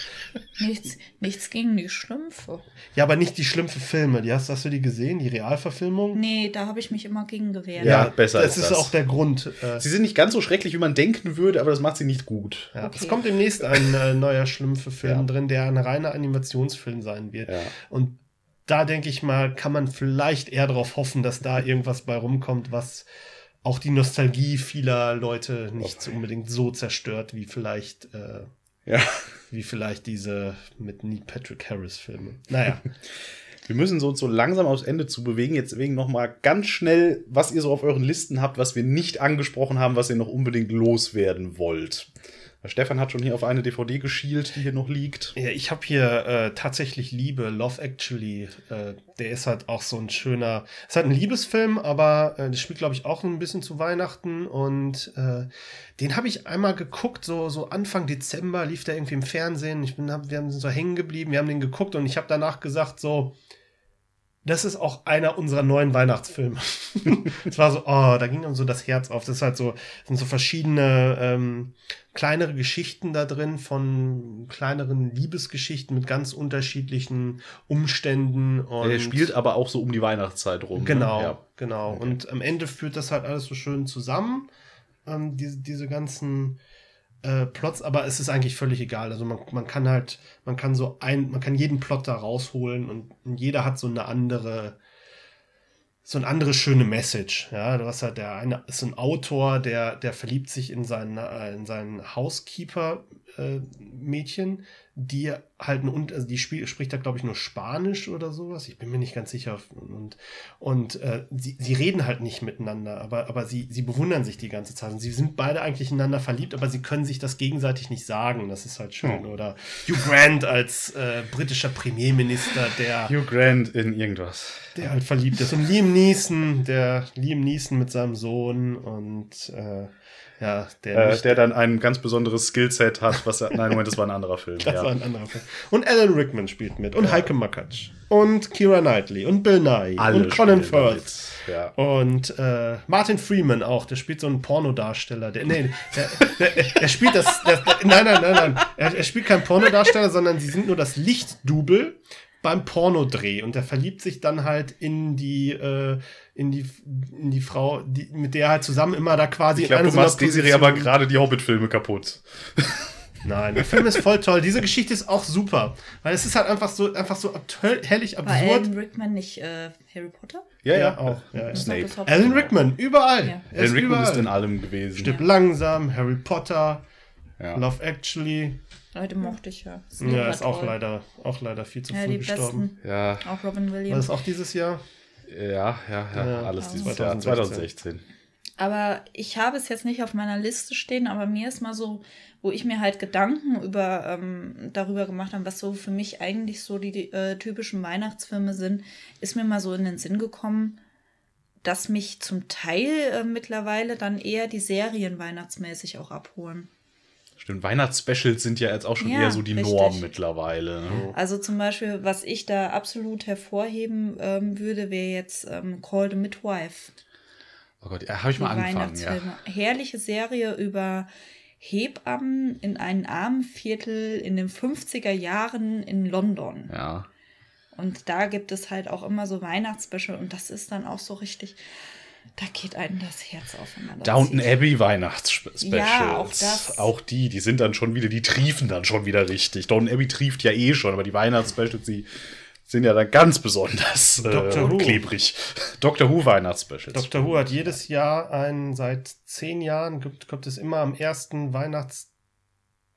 nichts, nichts gegen die Schlümpfe. Ja, aber nicht die Schlümpfe-Filme. Die hast, hast du die gesehen, die Realverfilmung? Nee, da habe ich mich immer gegen gewehrt. Ja, ja besser. Das ist das. auch der Grund. Äh, sie sind nicht ganz so schrecklich, wie man denken würde, aber das macht sie nicht gut. Ja, okay. Es kommt demnächst ein äh, neuer Schlümpfe-Film ja. drin, der ein reiner Animationsfilm sein wird. Ja. Und da denke ich mal, kann man vielleicht eher darauf hoffen, dass da irgendwas bei rumkommt, was auch die Nostalgie vieler Leute nicht okay. unbedingt so zerstört, wie vielleicht, äh, ja. wie vielleicht diese mit Neil Patrick Harris Filme. Naja. Wir müssen uns so langsam aufs Ende zu bewegen. Jetzt wegen noch mal ganz schnell, was ihr so auf euren Listen habt, was wir nicht angesprochen haben, was ihr noch unbedingt loswerden wollt. Stefan hat schon hier auf eine DVD geschielt, die hier noch liegt. Ja, ich habe hier äh, tatsächlich Liebe, Love Actually. Äh, der ist halt auch so ein schöner. Es ist halt ein Liebesfilm, aber äh, das spielt, glaube ich, auch ein bisschen zu Weihnachten. Und äh, den habe ich einmal geguckt, so, so Anfang Dezember lief der irgendwie im Fernsehen. Ich bin, hab, wir haben so hängen geblieben, wir haben den geguckt und ich habe danach gesagt, so, das ist auch einer unserer neuen Weihnachtsfilme. Es war so, oh, da ging uns so das Herz auf. Das ist halt so, sind so verschiedene ähm, kleinere Geschichten da drin von kleineren Liebesgeschichten mit ganz unterschiedlichen Umständen. Und er spielt aber auch so um die Weihnachtszeit rum. Ne? Genau, ne? ja. genau. Okay. Und am Ende führt das halt alles so schön zusammen. Ähm, diese, diese ganzen äh, Plots, aber es ist eigentlich völlig egal. Also man, man kann halt, man kann so ein, man kann jeden Plot da rausholen und, und jeder hat so eine andere, so eine andere schöne Message. Ja, du hast halt der eine ist ein Autor, der, der verliebt sich in seinen, äh, in seinen Housekeeper-Mädchen, die halt ein, also die spiel, spricht da glaube ich nur Spanisch oder sowas. Ich bin mir nicht ganz sicher. Und, und äh, sie, sie reden halt nicht miteinander, aber, aber sie, sie bewundern sich die ganze Zeit. Und sie sind beide eigentlich ineinander verliebt, aber sie können sich das gegenseitig nicht sagen. Das ist halt schön. Hm. Oder Hugh Grant als äh, britischer Premierminister, der. Hugh Grant in irgendwas. Der halt verliebt ist. Und Liam Neeson, der Liam Neeson mit seinem Sohn und äh, ja, der, äh, der dann ein ganz besonderes Skillset hat, was er, nein, Moment, das war ein anderer Film. das ja. war ein anderer Film. Und Alan Rickman spielt mit und ja. Heike Makatsch und Kira Knightley und Bill Nye Alle und Colin Firth ja. und äh, Martin Freeman auch, der spielt so einen Pornodarsteller. Der, nee, der, der, der spielt das, der, nein, nein, nein, nein, er, er spielt keinen Pornodarsteller, sondern sie sind nur das Lichtdubel beim Pornodreh und der verliebt sich dann halt in die äh, in die in die Frau, die, mit der er halt zusammen immer da quasi. Ich glaube, du machst die Serie aber gerade die Hobbit-Filme kaputt. Nein, der Film ist voll toll. Diese Geschichte ist auch super, weil es ist halt einfach so einfach so herrlich absurd. War Alan Rickman nicht äh, Harry Potter? Ja, ja, ja auch. Ja, ja. Snape. Alan Rickman, überall. Ja. Alan Rickman überall. ist in allem gewesen. Stirb langsam, Harry Potter, Love Actually. Leute mochte ich ja. Ist ja, ist auch leider, auch leider viel zu ja, früh gestorben. Besten. Ja. Auch Robin Williams. War das auch dieses Jahr? Ja, ja, ja, ja alles dieses 2016. Jahr, 2016. Aber ich habe es jetzt nicht auf meiner Liste stehen, aber mir ist mal so, wo ich mir halt Gedanken über, ähm, darüber gemacht habe, was so für mich eigentlich so die, die äh, typischen Weihnachtsfilme sind, ist mir mal so in den Sinn gekommen, dass mich zum Teil äh, mittlerweile dann eher die Serien weihnachtsmäßig auch abholen. Stimmt, Weihnachtsspecials sind ja jetzt auch schon ja, eher so die richtig. Norm mittlerweile. Ne? Also zum Beispiel, was ich da absolut hervorheben ähm, würde, wäre jetzt ähm, Call the Midwife. Oh Gott, ja, habe ich mal angefangen. Ja. Herrliche Serie über Hebammen in einem armen Viertel in den 50er Jahren in London. Ja. Und da gibt es halt auch immer so Weihnachtsspecial und das ist dann auch so richtig da geht einem das Herz auf. Downton Abbey Weihnachtsspecials. Ja, auch das. Auch die, die sind dann schon wieder, die triefen dann schon wieder richtig. Downton Abbey trieft ja eh schon, aber die Weihnachtsspecials, die sind ja dann ganz besonders äh, klebrig. Doctor Who Weihnachtsspecials. Doctor Who hat jedes Jahr ein, seit zehn Jahren gibt, kommt es immer am ersten Weihnachts,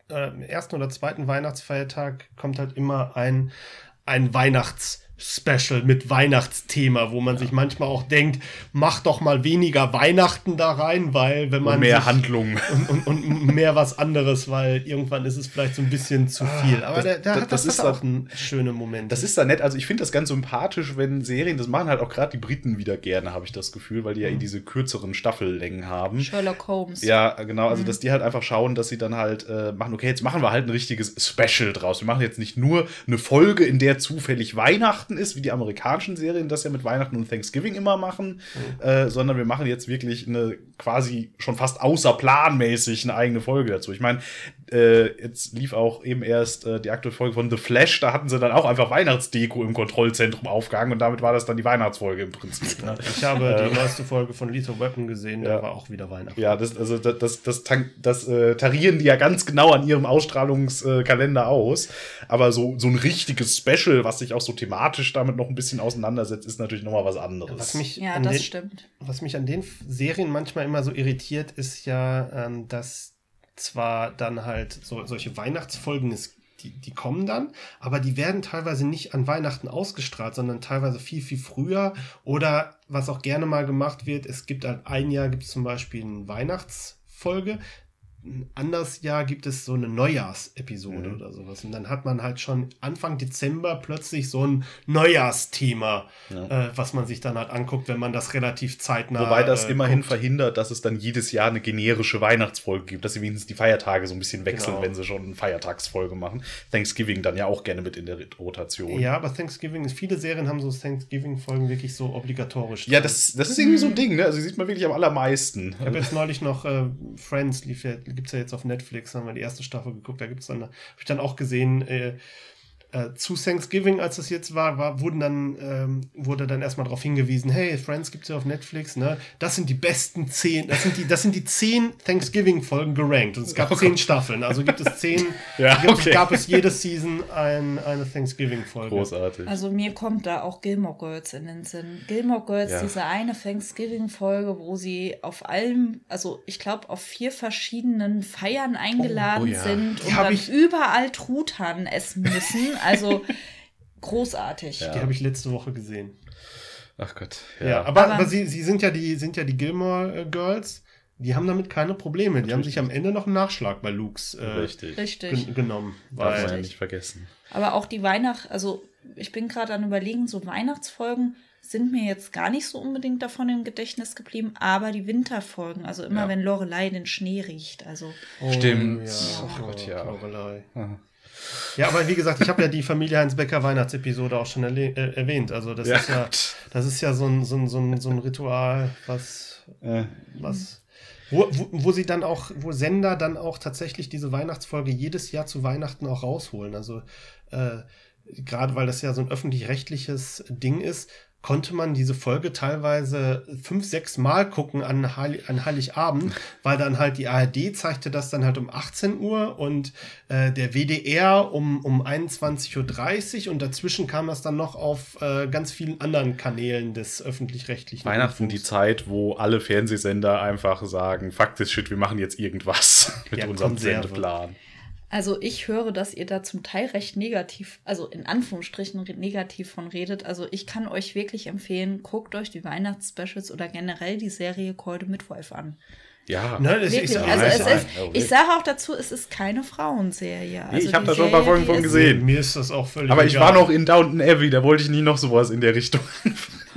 äh, ersten oder zweiten Weihnachtsfeiertag kommt halt immer ein, ein Weihnachts Special mit Weihnachtsthema, wo man ja. sich manchmal auch denkt, mach doch mal weniger Weihnachten da rein, weil wenn man. Und mehr sich, Handlung. Und, und, und, mehr was anderes, weil irgendwann ist es vielleicht so ein bisschen zu ah, viel. Aber das, der, der das, hat, das, das ist auch ein schöner Moment. Das ist da nett. Also ich finde das ganz sympathisch, wenn Serien, das machen halt auch gerade die Briten wieder gerne, habe ich das Gefühl, weil die ja mhm. diese kürzeren Staffellängen haben. Sherlock Holmes. Ja, genau. Also mhm. dass die halt einfach schauen, dass sie dann halt äh, machen, okay, jetzt machen wir halt ein richtiges Special draus. Wir machen jetzt nicht nur eine Folge, in der zufällig Weihnachten Weihnachten ist, wie die amerikanischen Serien das ja mit Weihnachten und Thanksgiving immer machen, mhm. äh, sondern wir machen jetzt wirklich eine quasi schon fast außerplanmäßig eine eigene Folge dazu. Ich meine, äh, jetzt lief auch eben erst äh, die aktuelle Folge von The Flash, da hatten sie dann auch einfach Weihnachtsdeko im Kontrollzentrum aufgehangen und damit war das dann die Weihnachtsfolge im Prinzip. Ne? Ich habe die äh, neueste Folge von Lethal Weapon gesehen, ja. da war auch wieder Weihnachten. Ja, das, also das, das, das, das, das äh, tarieren die ja ganz genau an ihrem Ausstrahlungskalender aus. Aber so, so ein richtiges Special, was sich auch so thematisch damit noch ein bisschen auseinandersetzt, ist natürlich nochmal was anderes. Was mich ja, das den, stimmt. Was mich an den Serien manchmal immer so irritiert, ist ja, ähm, dass zwar dann halt so, solche Weihnachtsfolgen ist, die, die kommen dann, aber die werden teilweise nicht an Weihnachten ausgestrahlt, sondern teilweise viel, viel früher. Oder was auch gerne mal gemacht wird, es gibt halt ein Jahr gibt es zum Beispiel eine Weihnachtsfolge, anderes Jahr gibt es so eine Neujahrsepisode mhm. oder sowas. Und dann hat man halt schon Anfang Dezember plötzlich so ein Neujahrsthema, ja. äh, was man sich dann halt anguckt, wenn man das relativ zeitnah. Wobei das äh, immerhin guckt. verhindert, dass es dann jedes Jahr eine generische Weihnachtsfolge gibt, dass sie wenigstens die Feiertage so ein bisschen wechseln, genau. wenn sie schon eine Feiertagsfolge machen. Thanksgiving dann ja auch gerne mit in der Rotation. Ja, aber Thanksgiving, viele Serien haben so Thanksgiving-Folgen wirklich so obligatorisch. Ja, das, das ist irgendwie so ein Ding, ne? Also sieht man wirklich am allermeisten. Ich habe jetzt neulich noch äh, Friends lief ja gibt es ja jetzt auf Netflix, haben wir die erste Staffel geguckt, da gibt es dann, habe ich dann auch gesehen, äh, äh, zu Thanksgiving, als das jetzt war, war wurden dann, ähm, wurde dann erstmal darauf hingewiesen, hey, Friends gibt's ja auf Netflix, ne? Das sind die besten zehn, das sind die, das sind die zehn Thanksgiving-Folgen gerankt. Und es gab Oh zehn Gott. Staffeln. Also gibt es zehn, Ja, gibt, okay. gab es jede Season ein, eine Thanksgiving-Folge. Großartig. Also mir kommt da auch Gilmore Girls in den Sinn. Gilmore Girls, Ja. diese eine Thanksgiving-Folge, wo sie auf allem, also ich glaube auf vier verschiedenen Feiern eingeladen oh ja. sind und hab dann ich- überall Truthahn essen müssen. Also großartig. Ja. Die habe ich letzte Woche gesehen. Ach Gott. Ja, aber, Aber- aber, sie, sie sind ja die, sind ja die Gilmore äh, Girls. Die haben damit keine Probleme. Die haben sich am Ende noch einen Nachschlag bei Lukes äh, Richtig. Richtig. gen genommen. Darf man ja Weil, nicht vergessen. Aber auch die Weihnacht, also ich bin gerade an überlegen, so Weihnachtsfolgen sind mir jetzt gar nicht so unbedingt davon im Gedächtnis geblieben, aber die Winterfolgen, also immer Ja. wenn Lorelei den Schnee riecht, also oh, Stimmt. Ja, Ach Gott, ja. Lorelei. Aha. Ja, aber wie gesagt, ich habe ja die Familie Heinz Becker Weihnachtsepisode auch schon äh, erwähnt. Also das Ja, ist ja, das ist ja so ein, so ein, so ein, so ein Ritual, was, Äh, was, wo, wo, wo sie dann auch, wo Sender dann auch tatsächlich diese Weihnachtsfolge jedes Jahr zu Weihnachten auch rausholen. Also äh, gerade weil das ja so ein öffentlich-rechtliches Ding ist, konnte man diese Folge teilweise fünf, sechs Mal gucken an, Heil an Heiligabend, weil dann halt die ARD zeigte das dann halt um 18 Uhr und äh, der WDR um, um 21.30 Uhr und dazwischen kam das dann noch auf äh, ganz vielen anderen Kanälen des öffentlich-rechtlichen Weihnachten die Rundfunks. Zeit, wo alle Fernsehsender einfach sagen, fuck this shit, wir machen jetzt irgendwas mit Ja, unserem Konserve. Sendeplan. Also ich höre, dass ihr da zum Teil recht negativ, also in Anführungsstrichen negativ von redet. Also ich kann euch wirklich empfehlen, guckt euch die Weihnachtsspecials oder generell die Serie Call the Midwife an. Ja. Ne, das ist, Also es ist, ich sage auch dazu, es ist keine Frauenserie. Nee, Also ich hab die da schon ein paar Folgen von gesehen. Mir ist das auch völlig Aber ich egal. war noch in Downton Abbey, da wollte ich nie noch sowas in der Richtung.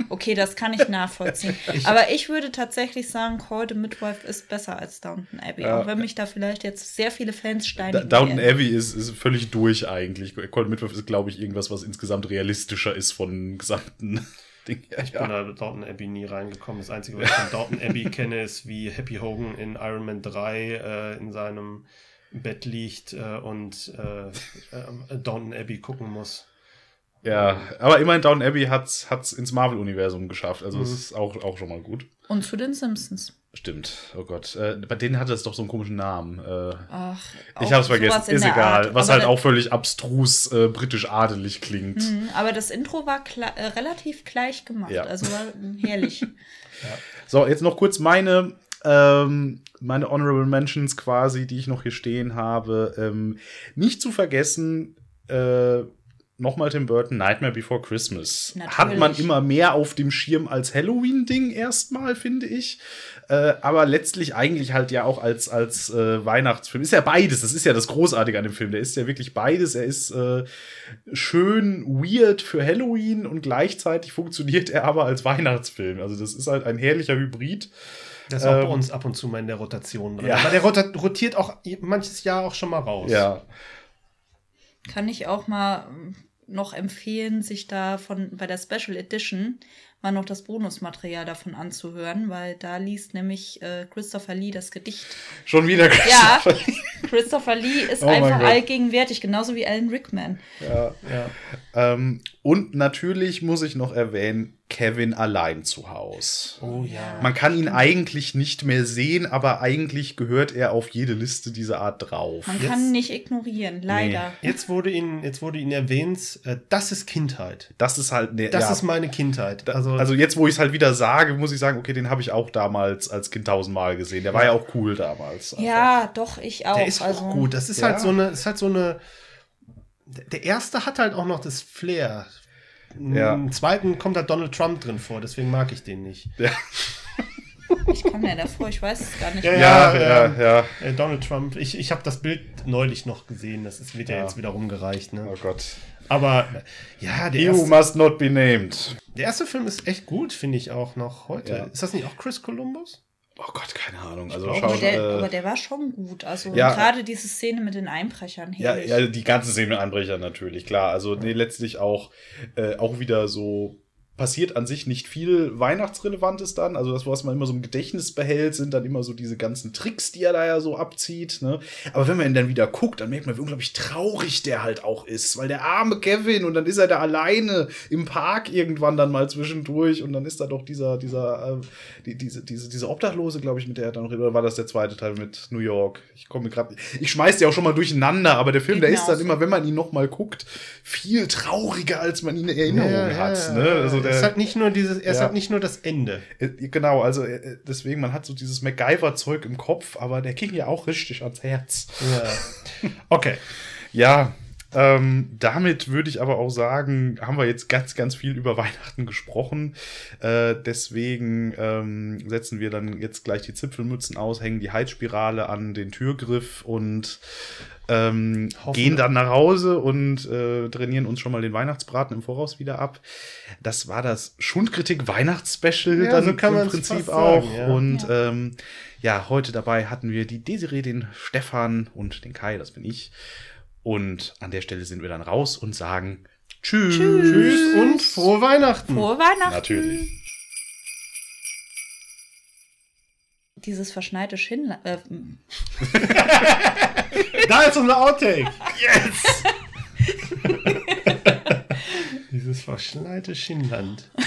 Okay, das kann ich nachvollziehen. Aber ich würde tatsächlich sagen, Call the Midwife ist besser als Downton Abbey. Ja. Auch wenn mich da vielleicht jetzt sehr viele Fans Da- steinigen Downton werden. Abbey ist, ist völlig durch eigentlich. Cold Midwife ist, glaube ich, irgendwas, was insgesamt realistischer ist von gesamten Ding. Ich bin da mit Downton Abbey nie reingekommen. Das Einzige, was ich von Downton Abbey kenne, ist, wie Happy Hogan in Iron Man 3 äh, in seinem Bett liegt äh, und äh, äh, Downton Abbey gucken muss. Ja, aber immerhin Downton Abbey hat's, hat's ins Marvel-Universum geschafft. Also das Mhm. ist auch, auch schon mal gut. Und zu den Simpsons. Stimmt. Oh Gott. Äh, bei denen hatte es doch so einen komischen Namen. Äh, Ach, ich hab's vergessen. Ist egal. Art. Was Aber halt auch völlig abstrus äh, britisch-adelig klingt. Mhm, Aber das Intro war äh, relativ gleich gemacht. Ja. Also war herrlich. So, jetzt noch kurz meine, ähm, meine Honorable Mentions quasi, die ich noch hier stehen habe. Ähm, nicht zu vergessen, äh, nochmal Tim Burton, Nightmare Before Christmas. Natürlich. Hat man immer mehr auf dem Schirm als Halloween-Ding erstmal, finde ich. Äh, aber letztlich eigentlich halt ja auch als, als äh, Weihnachtsfilm. Ist ja beides. Das ist ja das Großartige an dem Film. Der ist ja wirklich beides. Er ist äh, schön weird für Halloween und gleichzeitig funktioniert er aber als Weihnachtsfilm. Also das ist halt ein herrlicher Hybrid. Das ist auch Ähm, bei uns ab und zu mal in der Rotation drin. ja. Aber der rotiert auch manches Jahr auch schon mal raus. Ja. Kann ich auch mal ähm, noch empfehlen, sich da von bei der Special Edition mal noch das Bonusmaterial davon anzuhören, weil da liest nämlich äh, Christopher Lee das Gedicht. Schon wieder Ja, Christopher Lee ist Oh einfach allgegenwärtig, genauso wie Alan Rickman. ja. Ja. Ähm, und natürlich muss ich noch erwähnen, Kevin allein zu Haus. Oh ja. Man kann ihn eigentlich nicht mehr sehen, aber eigentlich gehört er auf jede Liste dieser Art drauf. Man Jetzt- kann nicht ignorieren, leider. Jetzt wurde ihn, jetzt wurde ihn erwähnt, äh, das ist Kindheit. Das ist halt ne, Das ja, ist meine Kindheit. Also, also jetzt, wo ich es halt wieder sage, muss ich sagen, okay, den habe ich auch damals als Kind tausendmal gesehen. Der war ja auch cool damals. einfach. Ja, doch, ich auch. der ist also, auch gut. Das ist Ja. halt so eine, ist halt so eine. Der erste hat halt auch noch das Flair. Ja. Im zweiten kommt halt Donald Trump drin vor, deswegen mag ich den nicht. Ich komme ja davor, ich weiß es gar nicht. Ja, mehr. Ja, Ja, ja, ja. Äh, Donald Trump, ich, ich habe das Bild neulich noch gesehen, das ist, wird ja, Ja. jetzt wieder rumgereicht. Ne? Oh Gott. Aber ja, der You erste, must not be named. der erste Film ist echt gut, finde ich auch noch heute. Ja. Ist das nicht auch Chris Columbus? Oh Gott, keine Ahnung. Also glaub, Aber der, äh, aber der war schon gut. Also ja. gerade diese Szene mit den Einbrechern. Ja, ja, die ganze Szene mit Einbrechern natürlich, klar. Also nee, letztlich auch, äh, auch wieder so passiert an sich nicht viel Weihnachtsrelevantes dann. Also das, was man immer so im Gedächtnis behält, sind dann immer so diese ganzen Tricks, die er da ja so abzieht. Ne? Aber wenn man ihn dann wieder guckt, dann merkt man, wie unglaublich traurig der halt auch ist. Weil der arme Kevin und dann ist er da alleine im Park irgendwann dann mal zwischendurch und dann ist da doch dieser, dieser, äh, die, diese, diese, diese Obdachlose, glaube ich, mit der er dann redet. Oder war das der zweite Teil mit New York? Ich komme gerade, ich schmeiß die auch schon mal durcheinander, aber der Film, der ist dann immer, wenn man ihn noch mal guckt, viel trauriger, als man ihn in Erinnerung ja, hat. Ja, ne? Also der, ist halt nicht nur dieses, er ist halt nicht nur das Ende. Äh, genau, also äh, deswegen, man hat so dieses MacGyver-Zeug im Kopf, aber der ging ja auch richtig ans Herz. Ja. Okay. ja, ähm, damit würde ich aber auch sagen, haben wir jetzt ganz, ganz viel über Weihnachten gesprochen. Äh, deswegen ähm, setzen wir dann jetzt gleich die Zipfelmützen aus, hängen die Heizspirale an den Türgriff und ähm, gehen dann nach Hause und äh, trainieren uns schon mal den Weihnachtsbraten im Voraus wieder ab. Das war das Schundkritik Weihnachtsspecial ja, dann so kann im Prinzip auch. Sagen, ja. Und ja. Ähm, ja, heute dabei hatten wir die Desiree, den Stefan und den Kai, das bin ich. Und an der Stelle sind wir dann raus und sagen Tschüss. Tschüss und frohe Weihnachten. Frohe Weihnachten. Natürlich. Dieses verschneite Schindler. Äh, da ist unser Outtake. Yes! Dieses verschneite Schinnland.